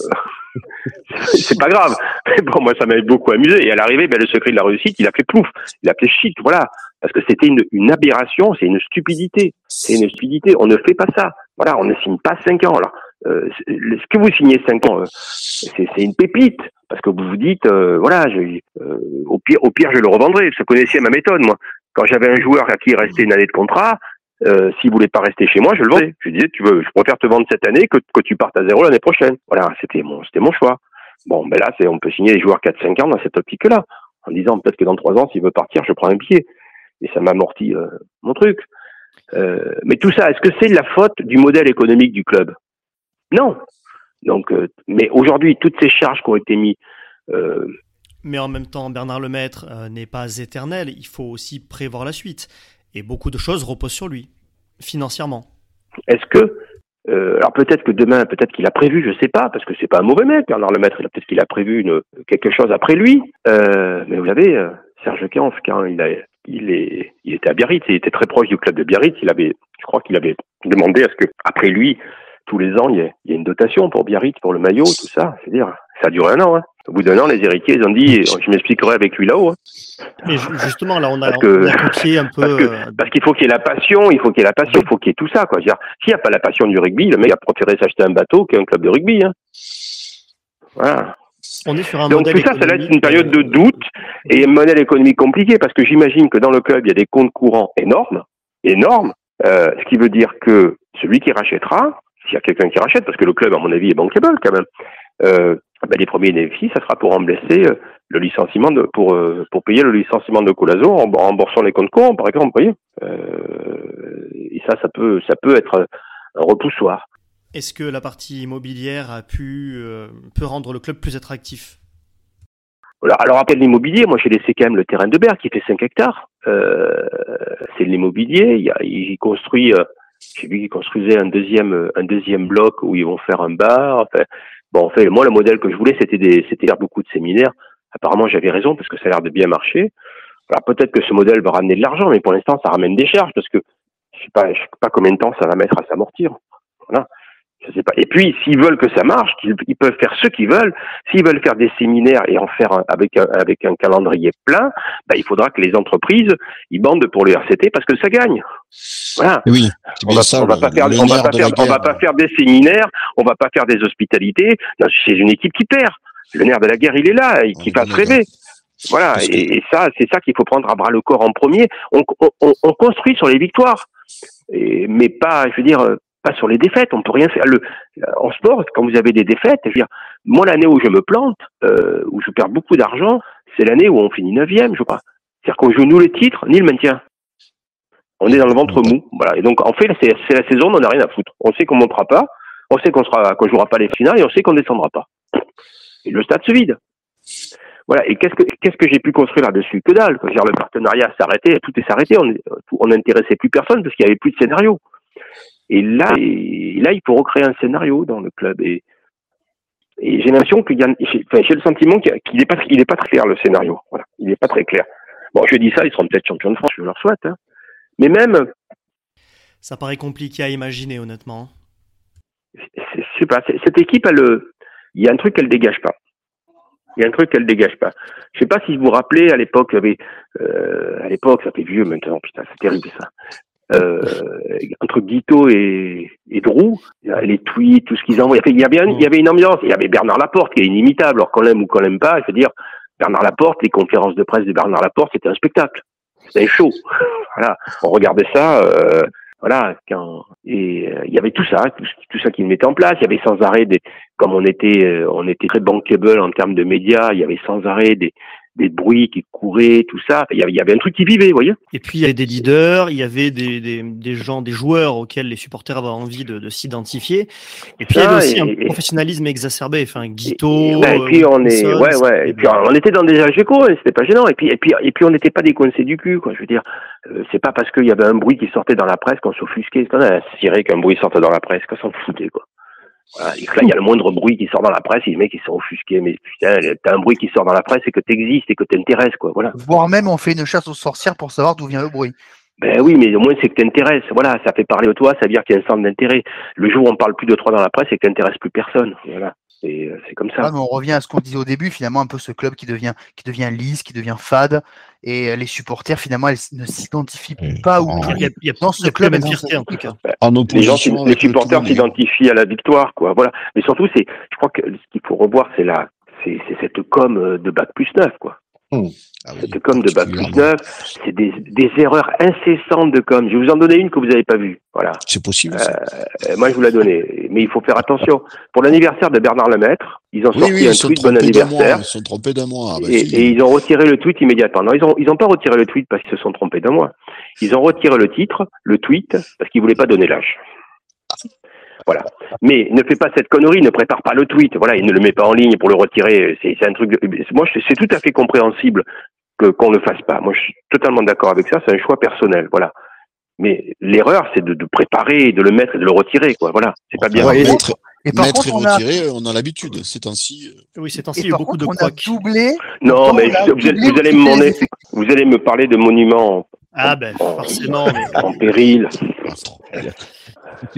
c'est pas grave. Mais bon, moi, ça m'avait beaucoup amusé. Et à l'arrivée, ben, le secret de la réussite, il a fait plouf, il a fait chic, voilà, parce que c'était une, une aberration, c'est une stupidité, c'est une stupidité. On ne fait pas ça, voilà, on ne signe pas cinq ans. Alors, euh, ce que vous signez cinq ans, euh, c'est une pépite parce que vous vous dites, euh, voilà, je, euh, au pire, au pire, je le revendrai. Je connaissais ma méthode, moi. Quand j'avais un joueur à qui il restait une année de contrat, euh, s'il voulait pas rester chez moi, je le vendais. Je disais, tu veux, je préfère te vendre cette année que, que tu partes à zéro l'année prochaine. Voilà, c'était mon, c'était mon choix. Bon, ben là, c'est, on peut signer les joueurs 4-5 ans dans cette optique-là, en disant peut-être que dans 3 ans, s'il veut partir, je prends un pied. Et ça m'amortit euh, mon truc. Euh, mais tout ça, est-ce que c'est la faute du modèle économique du club? Non, donc, euh, mais aujourd'hui, toutes ces charges qui ont été mises. Euh, mais en même temps, Bernard Lemaître euh, n'est pas éternel. Il faut aussi prévoir la suite. Et beaucoup de choses reposent sur lui, financièrement. Est-ce que alors peut-être que demain, peut-être qu'il a prévu, je sais pas, parce que c'est pas un mauvais mec, Bernard Lemaître. Peut-être qu'il a prévu une, quelque chose après lui. mais vous savez, Serge Kainz, quand il a, il est, il était à Biarritz, il était très proche du club de Biarritz. Il avait, je crois qu'il avait demandé à ce que après lui, tous les ans, il y, a, il y, a, une dotation pour Biarritz, pour le maillot, tout ça. C'est-à-dire, ça a duré un an. Hein. Au bout d'un an, les héritiers, ils ont dit, je m'expliquerai avec lui là-haut. Hein. Mais justement, là, on a, parce que, un peu. Euh, parce qu'il faut qu'il y ait la passion, il faut qu'il y ait la passion, il faut qu'il y ait tout ça. Quoi. S'il n'y a pas la passion du rugby, le mec a préféré s'acheter un bateau qu'un club de rugby. Hein. Voilà. On est sur un Donc tout ça, ça laisse une période de doute et un modèle économique compliqué parce que j'imagine que dans le club, il y a des comptes courants énormes, énormes, euh, ce qui veut dire que celui qui rachètera, s'il y a quelqu'un qui rachète, parce que le club, à mon avis, est bankable quand même, euh, ben les premiers bénéfices, ça sera pour remplacer euh, le licenciement de, pour euh, pour payer le licenciement de Colazo en remboursant les comptes courants, par exemple, vous voyez. Euh, et ça, ça peut ça peut être un repoussoir. Est-ce que la partie immobilière a pu peut rendre le club plus attractif? Alors, alors après l'immobilier, moi j'ai laissé quand même le terrain de Berre qui fait 5 hectares. Euh, c'est de l'immobilier. Il, y a, il construit j'ai vu qu'ils construisaient un deuxième, un deuxième bloc où ils vont faire un bar. Enfin, bon, en moi, le modèle que je voulais, c'était des, c'était beaucoup de séminaires. Apparemment, j'avais raison parce que ça a l'air de bien marcher. Alors peut-être que ce modèle va ramener de l'argent, mais pour l'instant, ça ramène des charges parce que je sais pas, je sais pas combien de temps ça va mettre à s'amortir. Je sais pas. Et puis, s'ils veulent que ça marche, ils peuvent faire ce qu'ils veulent. S'ils veulent faire des séminaires et en faire un- avec un, avec un calendrier plein, bah, il faudra que les entreprises ils bandent pour le RCT parce que ça gagne. Voilà. Oui, c'est On va, ça. on va pas faire, le on va nerf pas de faire, la on va guerre. pas faire des séminaires, on va pas faire des hospitalités chez une équipe qui perd. Le nerf de la guerre, il est là, et qui va rêver. Voilà, que- et, et ça, c'est ça qu'il faut prendre à bras le corps en premier. On, on, on- on construit sur les victoires, et, mais pas, je veux dire, pas sur les défaites. On peut rien faire. En sport, quand vous avez des défaites, je veux dire, moi l'année où je me plante, euh, où je perds beaucoup d'argent, c'est l'année où on finit neuvième, je crois. C'est-à-dire qu'on joue nous le titre, ni le maintien. On est dans le ventre mou. Voilà. Et donc, en fait, c'est la saison, on n'en a rien à foutre. On sait qu'on montera pas, on sait qu'on sera, qu'on jouera pas les finales et on sait qu'on descendra pas. Et le stade se vide. Voilà. Et qu'est-ce que, qu'est-ce que j'ai pu construire là-dessus? Que dalle. dire, le partenariat s'arrêtait, tout est s'arrêté. On n'intéressait plus personne parce qu'il y avait plus de scénario. Et là, et là, il faut recréer un scénario dans le club. Et, et j'ai l'impression qu'il y a, j'ai, enfin, j'ai le sentiment qu'il n'est pas, il est pas très clair le scénario. Voilà. Il n'est pas très clair. Bon, je dis ça, ils seront peut-être champions de France, je leur souhaite. Hein. Mais même, Ça paraît compliqué à imaginer, honnêtement. je sais pas, cette équipe, elle, il y a un truc qu'elle dégage pas. Il y a un truc qu'elle dégage pas. Je sais pas si vous vous rappelez, à l'époque, avait, euh, à l'époque, ça fait vieux maintenant, putain, c'est terrible ça. Euh, entre Guito et, et Drou, les tweets, tout ce qu'ils envoient. Il y avait, une ambiance. Il y avait Bernard Laporte qui est inimitable. Alors qu'on l'aime ou qu'on l'aime pas, je veux dire, Bernard Laporte, les conférences de presse de Bernard Laporte, c'était un spectacle. C'était chaud. voilà. On regardait ça, euh, voilà, quand, et euh, il y avait tout ça, tout, tout ça qu'ils mettaient en place. Il y avait sans arrêt des, comme on était, euh, on était très bankable en termes de médias, il y avait sans arrêt des, des bruits qui couraient, tout ça. Il y avait, un truc qui vivait, vous voyez. Et puis il y avait des leaders, il y avait des, des, des gens, des joueurs auxquels les supporters avaient envie de, de s'identifier. Et puis il y avait aussi et- un professionnalisme exacerbé. Enfin, Guito. Et, puis euh, on est, Wilson, ouais, ouais. Et puis on était dans des échos, hein, c'était pas gênant. Et puis, et puis, et puis on n'était pas décoincés du cul, quoi. Je veux dire, euh, c'est pas parce qu'il y avait un bruit qui sortait dans la presse qu'on s'offusquait. On a ciré qu'un bruit sortait dans la presse, qu'on s'en foutait, quoi. Et il y a le moindre bruit qui sort dans la presse, et les mecs, ils sont offusqués. Mais putain, t'as un bruit qui sort dans la presse, c'est que t'existes et que t'intéresses, quoi. Voilà. Voire même, on fait une chasse aux sorcières pour savoir d'où vient le bruit. Ben oui, mais au moins c'est que t'intéresses. Voilà, ça fait parler de toi, ça veut dire qu'il y a un centre d'intérêt. Le jour où on parle plus de toi dans la presse, c'est que t'intéresses plus personne. Voilà. Et euh, c'est comme ça. Ah, mais on revient à ce qu'on disait au début, finalement, un peu ce club qui devient, qui devient lisse, qui devient fade, et euh, les supporters, finalement, elles ne s'identifient Mm. pas ou Oh. Il y a, il y a, Dans il y ce a club même fierté en tout cas. En les gens, les supporters s'identifient à la victoire, quoi. Voilà. Mais surtout, c'est, je crois que ce qu'il faut revoir, c'est la, c'est, c'est cette com euh, de bac plus 9, quoi. Ah oui, Cette com de bac plus particulièrement. 9, c'est des, des erreurs incessantes de com. Je vais vous en donner une que vous n'avez pas vue. Voilà. C'est possible. ça. Euh, moi, je vous la donnais. Mais il faut faire attention. Pour l'anniversaire de Bernard Lemaître, ils ont Oui, sorti oui, un tweet bon anniversaire. mois. Ils sont trompés d'un mois. Ah bah Et, ils ont retiré le tweet immédiatement. Non, ils ont, ils ont pas retiré le tweet parce qu'ils se sont trompés d'un mois. Ils ont retiré le titre, le tweet, parce qu'ils voulaient pas donner l'âge. Voilà. Mais ne fais pas cette connerie, ne prépare pas le tweet. Voilà, il ne le met pas en ligne pour le retirer. C'est c'est un truc. de- Moi, c'est tout à fait compréhensible que qu'on le fasse pas. Moi, je suis totalement d'accord avec ça. C'est un choix personnel. Voilà. Mais l'erreur, c'est de, de préparer, de le mettre et de le retirer. Quoi. Voilà. C'est pas bien. Ouais, et- mettre, Et par mettre contre, et on a, retirer, on a l'habitude. Ces temps-ci. euh, Oui, ces et temps-ci, il y a beaucoup de contre, on a couacs. doublé. Non, mais vous, allez- doublé vous allez aussi me vous allez parler de monuments Ah ben, Bon. forcément. mais- en péril.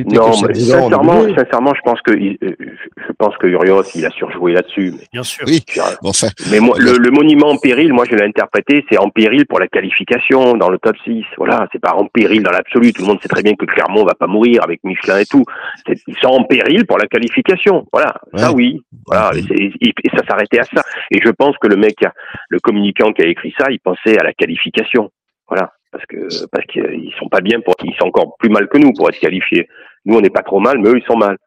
Non, mais sincèrement, sincèrement, je pense que euh, je pense que Urios, il a surjoué là-dessus. Bien sûr. Oui. Bon, enfin, mais moi, le, le monument en péril, moi, je l'ai interprété, c'est en péril pour la qualification dans le top 6. Voilà, c'est pas en péril dans l'absolu. Tout le monde sait très bien que Clermont va pas mourir avec Michelin et tout. C'est- Ils sont en péril pour la qualification. Voilà, ça oui. Voilà, et, c'est- et- et ça s'arrêtait à ça. Et je pense que le mec, le communicant qui a écrit ça, il pensait à la qualification. Voilà, parce que parce qu'ils sont pas bien pour, ils sont encore plus mal que nous pour être qualifiés. Nous, on n'est pas trop mal, mais eux, ils sont mal.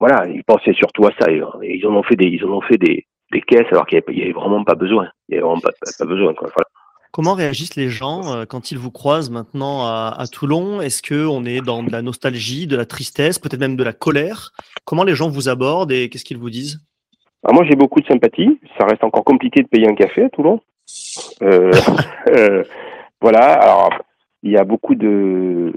Voilà, ils pensaient surtout à ça. Et, et ils en ont fait des, ils en ont fait des, des caisses alors qu'il n'y avait, vraiment pas besoin. Il y avait vraiment pas, besoin. Quoi. Voilà. Comment réagissent les gens euh, quand ils vous croisent maintenant à, à Toulon? Est-ce que on est dans de la nostalgie, de la tristesse, peut-être même de la colère? Comment les gens vous abordent et qu'est-ce qu'ils vous disent? Alors moi, j'ai beaucoup de sympathie. Ça reste encore compliqué de payer un café à Toulon. Euh, euh, voilà. Alors, il y a beaucoup de,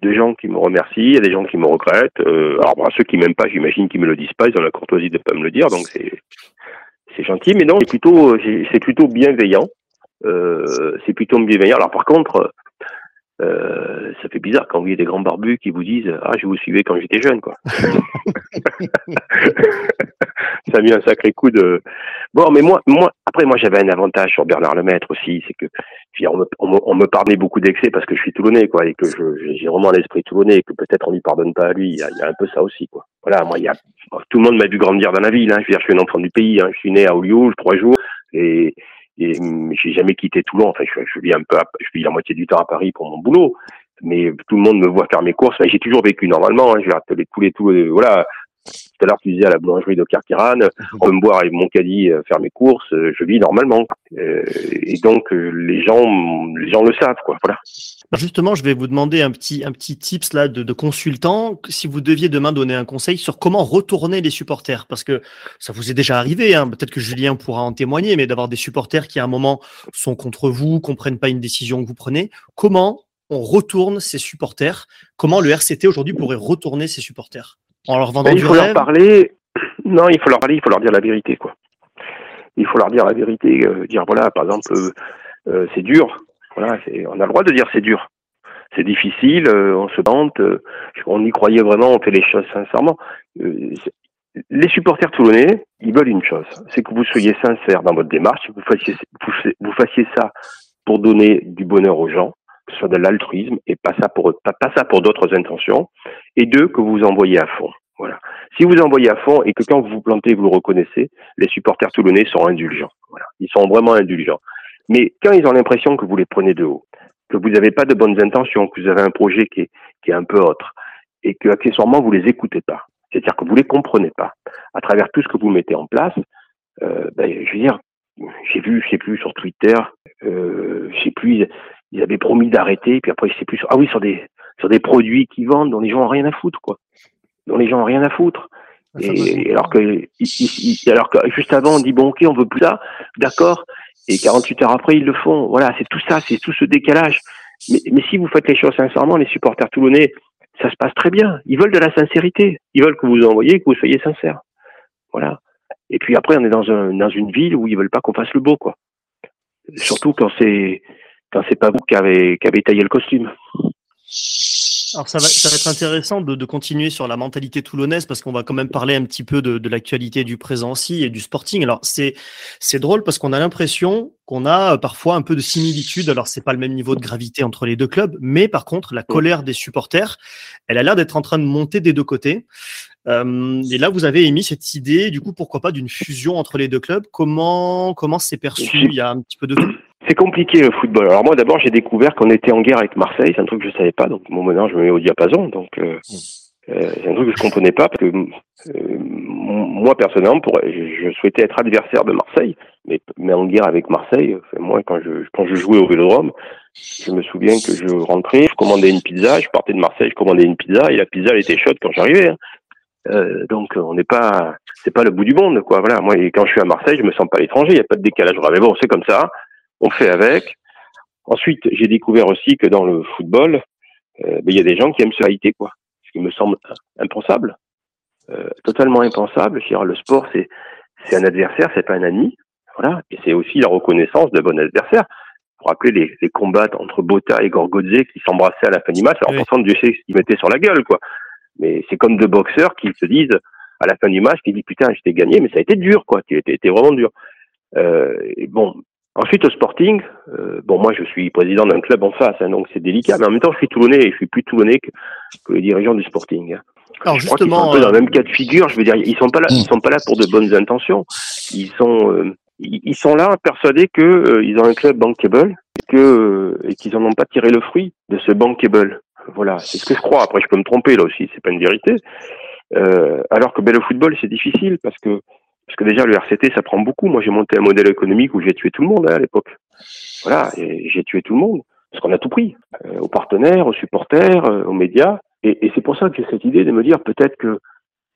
de gens qui me remercient. Il y a des gens qui me regrettent. Euh, alors, ceux qui m'aiment pas, j'imagine qu'ils me le disent pas. Ils ont la courtoisie de pas me le dire. Donc, c'est, gentil. Mais non, c'est plutôt, plutôt bienveillant. euh, c'est plutôt bienveillant. Alors par contre, euh, ça fait bizarre quand vous voyez des grands barbus qui vous disent ah je vous suivais quand j'étais jeune quoi. ça a mis un sacré coup de. Bon mais moi moi après moi j'avais un avantage sur Bernard Lemaître aussi c'est que on me, on me, parlait beaucoup d'excès parce que je suis toulonnais quoi et que j'ai vraiment l'esprit toulonnais et que peut-être on lui pardonne pas à lui il y, a, il y a un peu ça aussi quoi. Voilà moi il y a tout le monde m'a vu grandir dans la ville hein. je veux dire je suis un enfant du pays hein. je suis né à Olioul trois jours et et j'ai jamais quitté Toulon. Enfin, je, je vis un peu, je vis la moitié du temps à Paris pour mon boulot, mais tout le monde me voit faire mes courses. j'ai toujours vécu normalement. Hein, je vais tous les tous les voilà. Tout à l'heure, tu disais à la boulangerie de Carquiran, on peut me boire avec mon caddie euh, faire mes courses. Euh, je vis normalement, euh, et donc les gens, les gens le savent, quoi. Voilà. Justement, je vais vous demander un petit, un petit tips là de, de, consultant. Si vous deviez demain donner un conseil sur comment retourner les supporters, parce que ça vous est déjà arrivé, hein, peut-être que Julien pourra en témoigner, mais d'avoir des supporters qui à un moment sont contre vous, comprennent pas une décision que vous prenez. Comment on retourne ces supporters? Comment le RCT aujourd'hui pourrait retourner ses supporters? En leur vendant ben, il faut leur parler. Non, il faut leur parler, il faut leur dire la vérité, quoi. Il faut leur dire la vérité, euh, dire voilà, par exemple, euh, euh, c'est dur, on a le droit de dire c'est dur. C'est difficile, euh, on se tente, euh, on y croyait vraiment, on fait les choses sincèrement. Euh, les supporters toulonnais, ils veulent une chose, c'est que vous soyez sincère dans votre démarche, vous fassiez, vous, fassiez ça pour donner du bonheur aux gens, que ce soit de l'altruisme et pas ça pour d'autres intentions, et deux que vous envoyez à fond. Voilà. Si vous envoyez à fond et que quand vous vous plantez, vous le reconnaissez, les supporters toulonnais sont indulgents. Ils sont vraiment indulgents. Mais quand ils ont l'impression que vous les prenez de haut, que vous n'avez pas de bonnes intentions, que vous avez un projet qui est, qui est un peu autre, et que accessoirement vous les écoutez pas, c'est-à-dire que vous les comprenez pas, à travers tout ce que vous mettez en place, euh, ben, je veux dire, j'ai vu, je sais plus sur Twitter, euh, je sais plus, ils, avaient promis d'arrêter, puis après je sais plus, sur, ah oui, sur des sur des produits qui vendent dont les gens ont rien à foutre, quoi, dont les gens ont rien à foutre. Et alors que, alors que juste avant on dit bon ok on veut plus ça, d'accord, et 48 heures après, ils le font. Voilà, c'est tout ça, c'est tout ce décalage. Mais, mais si vous faites les choses sincèrement, les supporters toulonnais, ça se passe très bien. Ils veulent de la sincérité. Ils veulent que vous envoyez, que vous soyez sincère. Voilà. Et puis après, on est dans, un, dans une ville où ils veulent pas qu'on fasse le beau, quoi. Surtout quand c'est quand c'est pas vous qui avez, qui avez taillé le costume. Alors ça va, ça va être intéressant de, de, continuer sur la mentalité toulonnaise parce qu'on va quand même parler un petit peu de, de l'actualité du présent aussi et du sporting. Alors c'est c'est drôle parce qu'on a l'impression qu'on a euh, parfois un peu de similitude. Alors c'est pas le même niveau de gravité entre les deux clubs, mais par contre la colère des supporters, elle a l'air d'être en train de monter des deux côtés. Euh, et là vous avez émis cette idée, du coup pourquoi pas d'une fusion entre les deux clubs Comment comment c'est perçu? Il y a un petit peu de. C'est compliqué le football. Alors moi d'abord j'ai découvert qu'on était en guerre avec Marseille, c'est un truc que je savais pas, donc mon moment je me mets au diapason, donc euh, euh, c'est un truc que je comprenais pas parce que euh, moi personnellement pour, je, souhaitais être adversaire de Marseille, mais, mais en guerre avec Marseille. moi quand je quand je jouais au Vélodrome, je me souviens que je rentrais, je commandais une pizza, je partais de Marseille, je commandais une pizza et la pizza elle était chaude quand j'arrivais. Hein. Euh, donc on n'est pas, c'est pas le bout du monde quoi. Voilà, moi quand je suis à Marseille, je me sens pas l'étranger, il y a pas de décalage. Mais bon, c'est comme ça on fait avec. Ensuite, j'ai découvert aussi que dans le football, euh, ben, il y a des gens qui aiment se haïter, quoi. Ce qui me semble impensable, euh, totalement impensable. Je le sport, c'est c'est un adversaire, c'est pas un ami, voilà. Et c'est aussi la reconnaissance de bon adversaire. Pour rappeler les, les combats entre Bota et Gorgodze qui s'embrassaient à la fin du match, alors pourtant Dieu sait ce qu'ils mettaient sur la gueule, quoi. Mais c'est comme deux boxeurs qui se disent à la fin du match, qui disent putain, je t'ai gagné, mais ça a été dur, quoi. C'était vraiment dur. Euh, et bon, Ensuite, au Sporting, euh, bon, moi, je suis président d'un club en face, hein, donc c'est délicat, mais en même temps, je suis toulonnais et je suis plus toulonnais que, que les dirigeants du Sporting. Hein. Alors, je justement, crois sont un peu dans le même cas de figure. Je veux dire, ils sont pas là, ils sont pas là pour de bonnes intentions. Ils sont, euh, ils sont là persuadés que euh, ils ont un club bankable et que et qu'ils en ont pas tiré le fruit de ce bankable. Voilà, c'est ce que je crois. Après, je peux me tromper là aussi, c'est pas une vérité. alors que ben, le football, c'est difficile parce que parce que déjà, le RCT, ça prend beaucoup. Moi, j'ai monté un modèle économique où j'ai tué tout le monde hein, à l'époque. Voilà, j'ai tué tout le monde. Parce qu'on a tout pris. Euh, aux partenaires, aux supporters, euh, aux médias. Et, c'est pour ça que j'ai cette idée de me dire peut-être que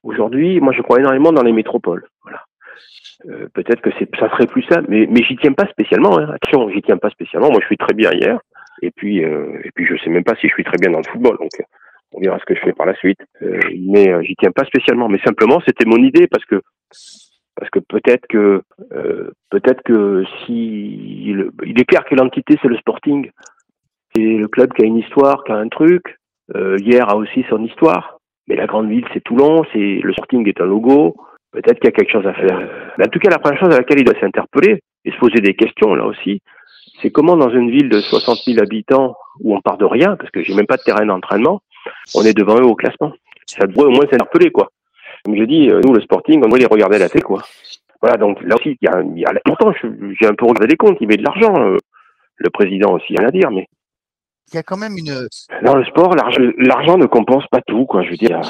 aujourd'hui, moi, je crois énormément dans les métropoles. Voilà. Euh, peut-être que ça serait plus simple, mais, j'y tiens pas spécialement. Hein. Attention, j'y tiens pas spécialement. Moi, je suis très bien hier. Et puis, et puis, je sais même pas si je suis très bien dans le football. Donc, on verra ce que je fais par la suite. mais j'y tiens pas spécialement. Mais simplement, c'était mon idée parce que Parce que peut-être que euh, peut-être que si il, il est clair que l'entité c'est le Sporting, c'est le club qui a une histoire, qui a un truc. Euh, hier a aussi son histoire, mais la grande ville c'est Toulon, c'est le Sporting est un logo. Peut-être qu'il y a quelque chose à faire. Mais en tout cas, la première chose à laquelle il doit s'interpeller et se poser des questions là aussi, c'est comment dans une ville de 60 000 habitants où on part de rien, parce que j'ai même pas de terrain d'entraînement, on est devant eux au classement. Ça devrait au moins s'interpeller, quoi. Comme je dis, euh, nous, le Sporting, on doit les regarder à la tête, quoi. Voilà, donc là aussi, il y a, y a pourtant, j'ai un peu regardé les comptes, il met de l'argent, euh, le président aussi, rien à dire, mais Il y a quand même une. dans le sport, l'argent ne compense pas tout, quoi. Je veux dire,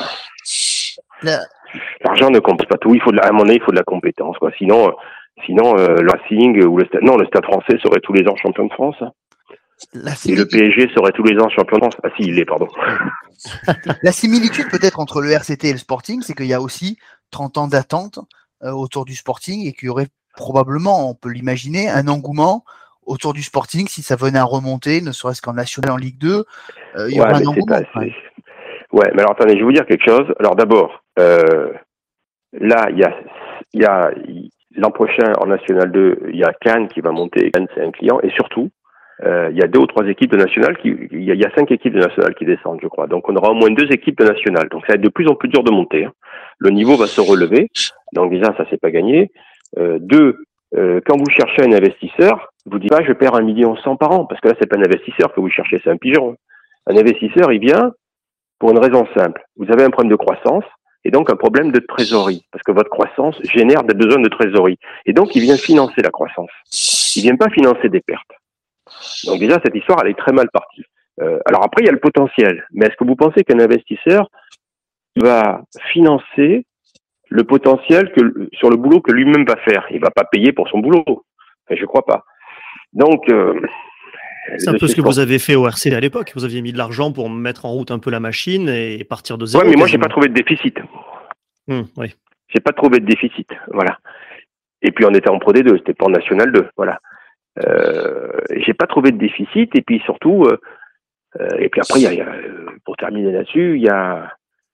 la- l'argent ne compense pas tout. Il faut de la, à mon avis, il faut de la compétence, quoi. Sinon, euh, sinon, euh, le Racing ou le stade, non, le Stade Français serait tous les ans champion de France. hein. La Et le PSG serait tous les ans champion de France. Ah si, il l'est, pardon. La similitude peut-être entre le RCT et le Sporting, c'est qu'il y a aussi 30 ans d'attente euh, autour du Sporting et qu'il y aurait probablement, on peut l'imaginer, un engouement autour du Sporting si ça venait à remonter, ne serait-ce qu'en national en Ligue 2, euh, il y Ouais, aurait un engouement. pas- ouais, mais alors attendez, je vais vous dire quelque chose. Alors d'abord, euh, là, il y a, y a l'an prochain en National 2, il y a Cannes qui va monter. Cannes, c'est un client. Et surtout, il y a deux ou trois équipes de National qui, il y, a, cinq équipes de National qui descendent, je crois. Donc on aura au moins deux équipes de National. Donc ça va être de plus en plus dur de monter. hein. Le niveau va se relever. Donc déjà, ça c'est pas gagné. Euh, deux, euh, quand vous cherchez un investisseur, vous dites pas je perds un million cent par an, parce que là c'est pas un investisseur que vous cherchez, c'est un pigeon. Un investisseur, il vient pour une raison simple. Vous avez un problème de croissance et donc un problème de trésorerie, parce que votre croissance génère des besoins de trésorerie. Et donc il vient financer la croissance. Il vient pas financer des pertes. Donc déjà cette histoire elle est très mal partie. Euh, alors après il y a le potentiel, mais est-ce que vous pensez qu'un investisseur va financer le potentiel que sur le boulot que lui-même va faire? Il va pas payer pour son boulot. Enfin, je crois pas. Donc euh, C'est un peu ce que vous avez fait au RC à l'époque. Vous aviez mis de l'argent pour mettre en route un peu la machine et partir de zéro. Ouais, mais moi j'ai pas trouvé de déficit. Hum, oui. J'ai pas trouvé de déficit, voilà. Et puis on était en Pro D2, c'était pas en National 2, voilà. Euh, j'ai pas trouvé de déficit et puis surtout, euh, euh, et puis après il y a, euh, pour terminer là-dessus, il y a,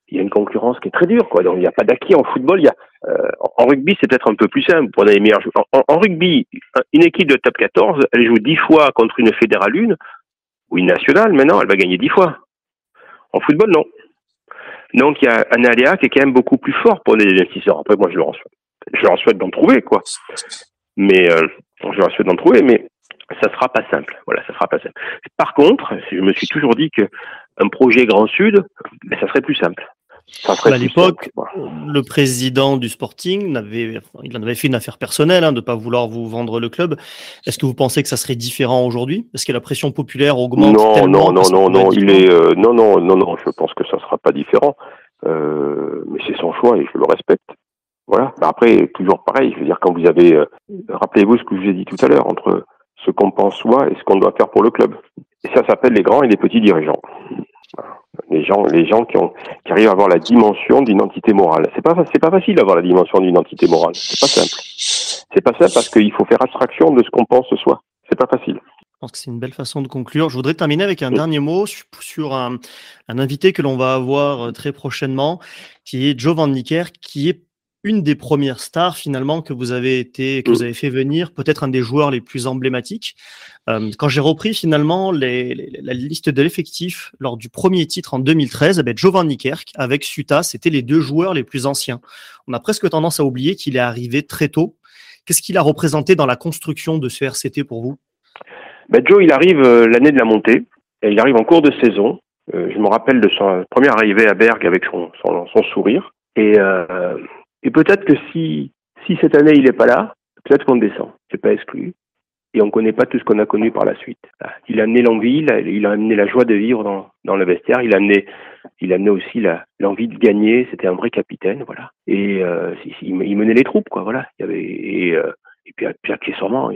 il y a une concurrence qui est très dure, quoi. Donc il n'y a pas d'acquis en football. Il y a, euh, en rugby c'est peut-être un peu plus simple. Prenez les meilleurs en- en rugby, une équipe de top 14, elle joue 10 fois contre une fédérale une ou une nationale. Maintenant, elle va gagner 10 fois. En football, non. Donc il y a un aléa qui est quand même beaucoup plus fort pour les investisseurs. Après, moi, je leur en souhaite, je leur en souhaite d'en trouver, quoi. Mais euh, je leur souhaite d'en trouver, mais ça sera pas simple. Voilà, ça sera pas simple. Par contre, je me suis toujours dit que un projet Grand Sud, ben, ça serait plus simple. Ça serait À l'époque, le président du Sporting n'avait, il en avait fait une affaire personnelle hein, de ne pas vouloir vous vendre le club. Est-ce que vous pensez que ça serait différent aujourd'hui? Est-ce que la pression populaire augmente Non, tellement non, non, non, non, il est, euh, non, non, non, non, je pense que ça sera pas différent. Euh, mais c'est son choix et je le respecte. Voilà. Mais après, toujours pareil. Je veux dire, quand vous avez, euh, rappelez-vous ce que je vous ai dit tout à l'heure entre ce qu'on pense soi et ce qu'on doit faire pour le club. Et ça s'appelle les grands et les petits dirigeants. Les gens, les gens qui arrivent à avoir la dimension d'identité morale. C'est pas, pas facile d'avoir la dimension d'identité morale. C'est pas simple. C'est pas simple parce qu'il faut faire abstraction de ce qu'on pense soi. C'est pas facile. Je pense que c'est une belle façon de conclure. Je voudrais terminer avec un dernier mot su- sur un, un invité que l'on va avoir euh, très prochainement, qui est Joe Van Nicker, qui est une des premières stars finalement que vous avez été, que vous avez fait venir, peut-être un des joueurs les plus emblématiques. Euh, quand j'ai repris finalement les- les- la liste de l'effectif lors du premier titre en 2013, eh Joe Van Niekerk avec Suta, c'était les deux joueurs les plus anciens. On a presque tendance à oublier qu'il est arrivé très tôt. Qu'est-ce qu'il a représenté dans la construction de ce RCT pour vous? Ben Joe, il arrive euh, l'année de la montée, et il arrive en cours de saison. Euh, je me rappelle de son première arrivée à Berg avec son, son, son sourire. Et, euh, et peut-être que si, si cette année il n'est pas là, peut-être qu'on descend. C'est pas exclu. Et on ne connaît pas tout ce qu'on a connu par la suite. Il a amené l'envie, il a, amené la joie de vivre dans, dans le vestiaire. Il a amené, il a amené aussi l'envie de gagner. C'était un vrai capitaine, voilà. Et euh, il, menait les troupes, quoi. Voilà. Et, euh, et puis, puis accessoirement,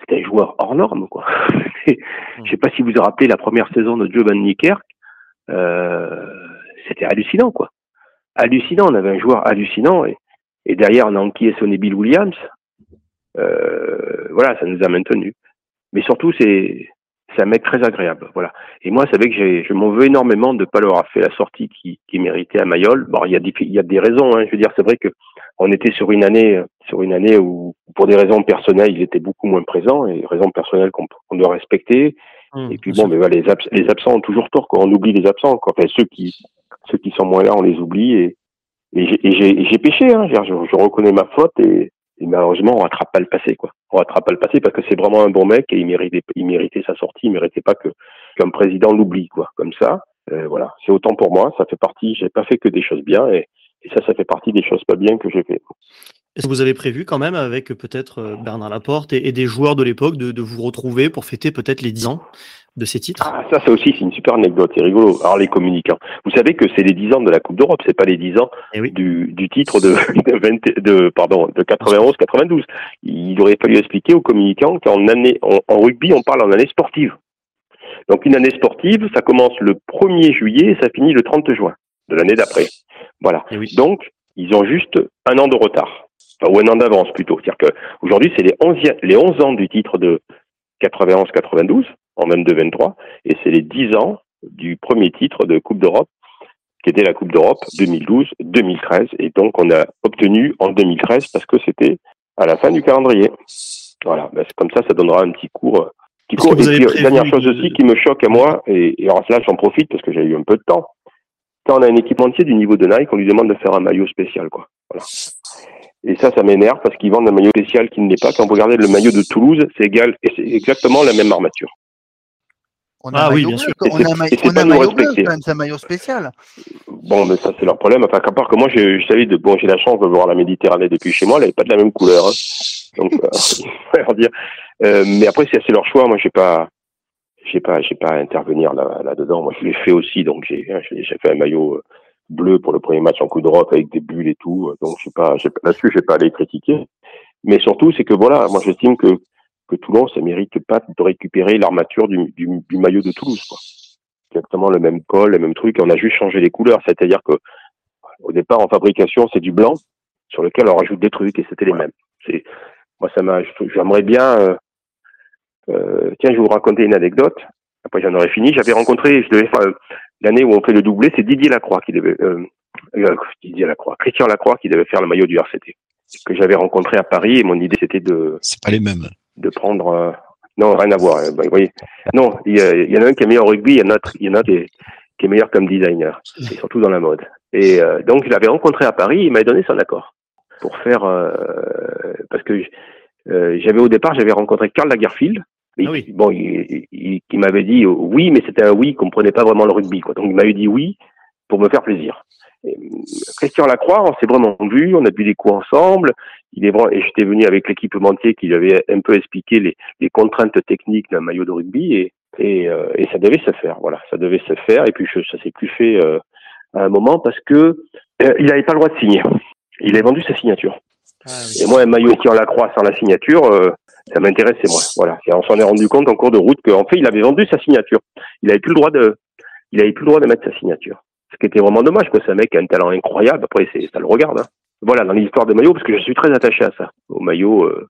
c'était un joueur hors norme, quoi. Je sais pas si vous vous rappelez la première saison de Joe Van Niekerk, euh, c'était hallucinant, quoi. Hallucinant, on avait un joueur hallucinant, et, et derrière on a enquillé sonné Bill Williams. Euh, voilà, ça nous a maintenus. Mais surtout, c'est c'est un mec très agréable, voilà. Et moi, c'est vrai que je m'en veux énormément de ne pas leur avoir fait la sortie qui, qui méritait à Mayol. Bon, il y a des, il y a des raisons, hein. je veux dire, c'est vrai que on était sur une année, sur une année où, pour des raisons personnelles, il était beaucoup moins présent et raisons personnelles qu'on doit respecter. Hum, et puis bon, mais voilà, les, abs- les absents ont toujours tort. Quoi. On oublie les absents. Quoi. Enfin, ceux qui ceux qui sont moins là, on les oublie. Et, et j'ai- péché. Hein. Je, je reconnais ma faute et, et malheureusement, on rattrape pas le passé. Quoi. On rattrape pas le passé parce que c'est vraiment un bon mec et il méritait il méritait sa sortie. Il méritait pas que qu'un président l'oublie. Quoi. Comme ça, euh, voilà. C'est autant pour moi. Ça fait partie. J'ai pas fait que des choses bien et, et ça, ça fait partie des choses pas bien que j'ai fait. Est-ce que vous avez prévu quand même avec euh, peut-être euh, Bernard Laporte et, et des joueurs de l'époque de, de vous retrouver pour fêter peut-être les 10 ans de ces titres? Ah, ça, c'est aussi c'est une super anecdote, c'est rigolo. Alors, les communicants. Vous savez que c'est les 10 ans de la Coupe d'Europe, c'est pas les 10 ans Eh oui. du, du titre de, de, 20 de, pardon, de 91-92. Il aurait fallu expliquer aux communicants qu'en année, en, en rugby, on parle en année sportive. Donc, une année sportive, ça commence le 1er juillet et ça finit le 30 juin de l'année d'après. Voilà. Eh oui. Donc, ils ont juste un an de retard. Ou un an d'avance plutôt. C'est-à-dire que aujourd'hui, c'est les 11, les 11 ans du titre de 91-92 en 22-23 et c'est les 10 ans du premier titre de Coupe d'Europe qui était la Coupe d'Europe 2012-2013 et donc on a obtenu en 2013 parce que c'était à la fin du calendrier. Voilà, ben, comme ça, ça donnera un petit cours. euh, Petit cours. Et puis, prévu dernière chose aussi qui me choque à moi, et, et alors là j'en profite parce que j'ai eu un peu de temps. Quand on a un équipementier du niveau de Nike, on lui demande de faire un maillot spécial, quoi. Voilà. Et ça, ça m'énerve parce qu'ils vendent un maillot spécial qui ne l'est pas. Quand vous regardez le maillot de Toulouse, c'est égal, et c'est exactement la même armature. On Ah un oui, bien bleu, sûr. On c'est- a ma- on a pas un nous maillot bleu, respecter. quand même, c'est un maillot spécial. Bon, mais ça, c'est leur problème. Enfin, qu'à part que moi, j'ai- je savais de, bon, j'ai la chance de voir la Méditerranée depuis chez moi, elle n'est pas de la même couleur. hein. Donc, euh, leur dire. Euh, mais après, c'est leur choix. Moi, j'ai pas, j'ai pas, j'ai pas à intervenir là, là-dedans. Moi, je l'ai fait aussi. Donc, j'ai, j'ai j'ai fait un maillot euh, bleu pour le premier match en Coupe d'Europe avec des bulles et tout. Donc, pas, j'ai pas- là-dessus, j'ai pas à les critiquer. Mais surtout, c'est que voilà, moi, j'estime que, que Toulon, ça mérite pas de récupérer l'armature du, du, du maillot de Toulouse, quoi exactement le même col, le même truc, on a juste changé les couleurs. C'est-à-dire que au départ, en fabrication, c'est du blanc sur lequel on rajoute des trucs et c'était les mêmes. C'est moi, ça m'a. J'aimerais bien. euh, euh, tiens, je vais vous raconter une anecdote. Après, j'en aurais fini. J'avais rencontré, je devais faire euh, l'année où on fait le doublé, c'est Didier Lacroix qui devait. Euh, euh, Didier Lacroix, Christian Lacroix qui devait faire le maillot du RCT que j'avais rencontré à Paris et mon idée c'était de C'est pas les mêmes. de prendre. euh, Non, rien à voir. euh, bah, vous voyez. Non, il y, en a un qui est meilleur au rugby, il y en a, y en a qui est, qui est meilleur comme designer, et surtout dans la mode. Et euh, donc, je l'avais rencontré à Paris, il m'a donné son accord pour faire. euh, parce que euh, j'avais au départ, j'avais rencontré Karl Lagerfeld. Ah oui. Bon, il, il- il m'avait dit euh, oui, mais c'était un oui, il comprenait pas vraiment le rugby. Quoi. Donc, il m'avait dit oui pour me faire plaisir. Et, euh, Christian Lacroix, on s'est vraiment vu, on a bu des coups ensemble. Il est vraiment, et j'étais venu avec l'équipementier qui lui avait un peu expliqué les, les contraintes techniques d'un maillot de rugby et, et, euh, et ça devait se faire. Voilà, ça devait se faire. Et puis je, ça s'est plus fait euh, à un moment parce que euh, il n'avait pas le droit de signer. Il a vendu sa signature. Et moi, un maillot qui en la croix sans la signature, euh, ça m'intéressait moi. Voilà. Et on s'en est rendu compte en cours de route qu'en fait, il avait vendu sa signature. Il avait plus le droit de, il avait plus le droit de mettre sa signature. Ce qui était vraiment dommage, quoi. C'est un mec qui a un talent incroyable. Après, c'est, ça le regarde. hein. Voilà, dans l'histoire des maillots, parce que je suis très attaché à ça, au maillot, euh,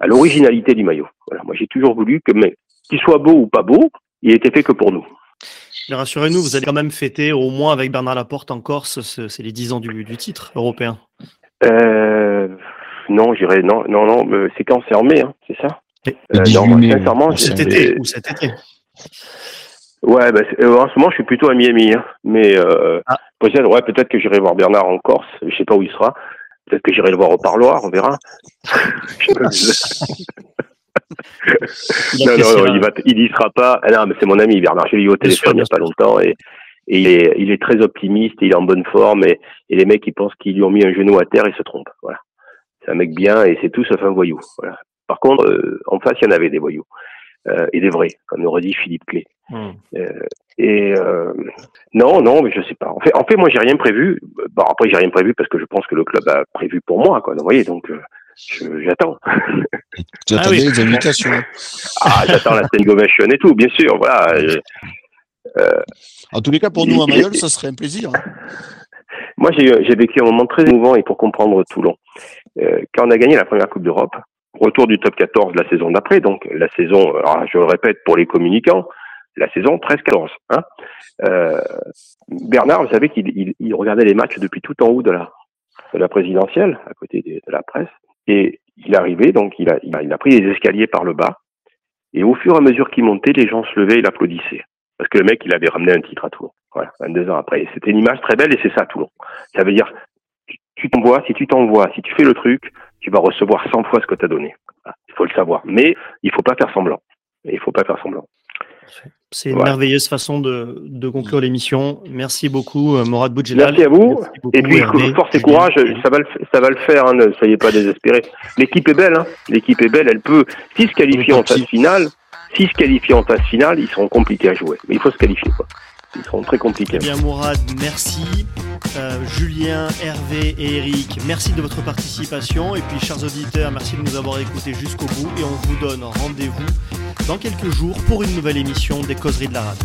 à l'originalité du maillot. Voilà. Moi, j'ai toujours voulu que, mais, qu'il soit beau ou pas beau, il était fait que pour nous. Mais rassurez-nous, vous allez quand même fêter au moins avec Bernard Laporte en Corse, ce- c'est les 10 ans du, du titre européen. Euh, non, j'irais, non, non, non, c'est quand c'est en mai, hein, c'est ça? Et- Euh, 18 non, mai, sincèrement. Cet été, ou cet été. Ouais, bah, euh, en ce moment, je suis plutôt à Miami, hein. mais euh, Ah. peut-être, ouais, peut-être que j'irai voir Bernard en Corse. Je sais pas où il sera. Peut-être que j'irai le voir au parloir, on verra. Non, non, il va, il y sera pas. Ah non, mais c'est mon ami Bernard. J'ai eu au téléphone il y bien a pas longtemps et, et il, est, il est très optimiste, il est en bonne forme et, et les mecs, ils pensent qu'ils lui ont mis un genou à terre, ils se trompent. Voilà. C'est un mec bien et c'est tout sauf un voyou. Voilà. Par contre, euh, en face, il y en avait des voyous euh, et des vrais, comme aurait dit Philippe Clé. Hmm. Et euh, non, non, mais je sais pas. En fait, en fait moi, j'ai rien prévu. Bon, après, j'ai rien prévu parce que je pense que le club a prévu pour moi, quoi. Donc, vous voyez, donc euh, j'attends. Tu Ah oui. les invitations. Ah, j'attends la ovation et tout, bien sûr. Voilà. Euh, En tous les cas, pour nous à Mayol, ça serait un plaisir. Moi, j'ai j'ai vécu un moment très émouvant et pour comprendre Toulon. Euh, quand on a gagné la première Coupe d'Europe, retour du top 14 la saison d'après, donc la saison, alors, je le répète pour les communicants, la saison 13-14. Hein, euh, Bernard, vous savez qu'il il, il regardait les matchs depuis tout en haut de la, de la présidentielle, à côté de, de la presse. Et il arrivé, donc il a, il a, il a pris les escaliers par le bas. Et au fur et à mesure qu'il montait, les gens se levaient et l'applaudissaient. Parce que le mec, il avait ramené un titre à Toulon. Voilà, 22 ans après. C'était une image très belle et c'est ça, Toulon. Ça veut dire, tu t'envoies, si tu t'envoies, si tu fais le truc, tu vas recevoir 100 fois ce que tu as donné. Il faut le savoir. Mais il faut pas faire semblant. Il faut pas faire semblant. C'est une merveilleuse façon de, de conclure l'émission. Merci beaucoup, euh, Morad Boudjelal. Merci à vous. et puis, force et courage, ça va le, ça va le faire, hein, ne soyez pas désespérés. L'équipe est belle, hein. l'équipe est belle, elle peut, si se qualifier en phase finale, si se qualifier en phase finale, ils seront compliqués à jouer. Mais il faut se qualifier, quoi. Ils seront très compliqués. Eh bien, Mourad, merci. Euh, Julien, Hervé et Eric, merci de votre participation. Et puis, chers auditeurs, merci de nous avoir écoutés jusqu'au bout. Et on vous donne rendez-vous dans quelques jours pour une nouvelle émission des Causeries de la Rade.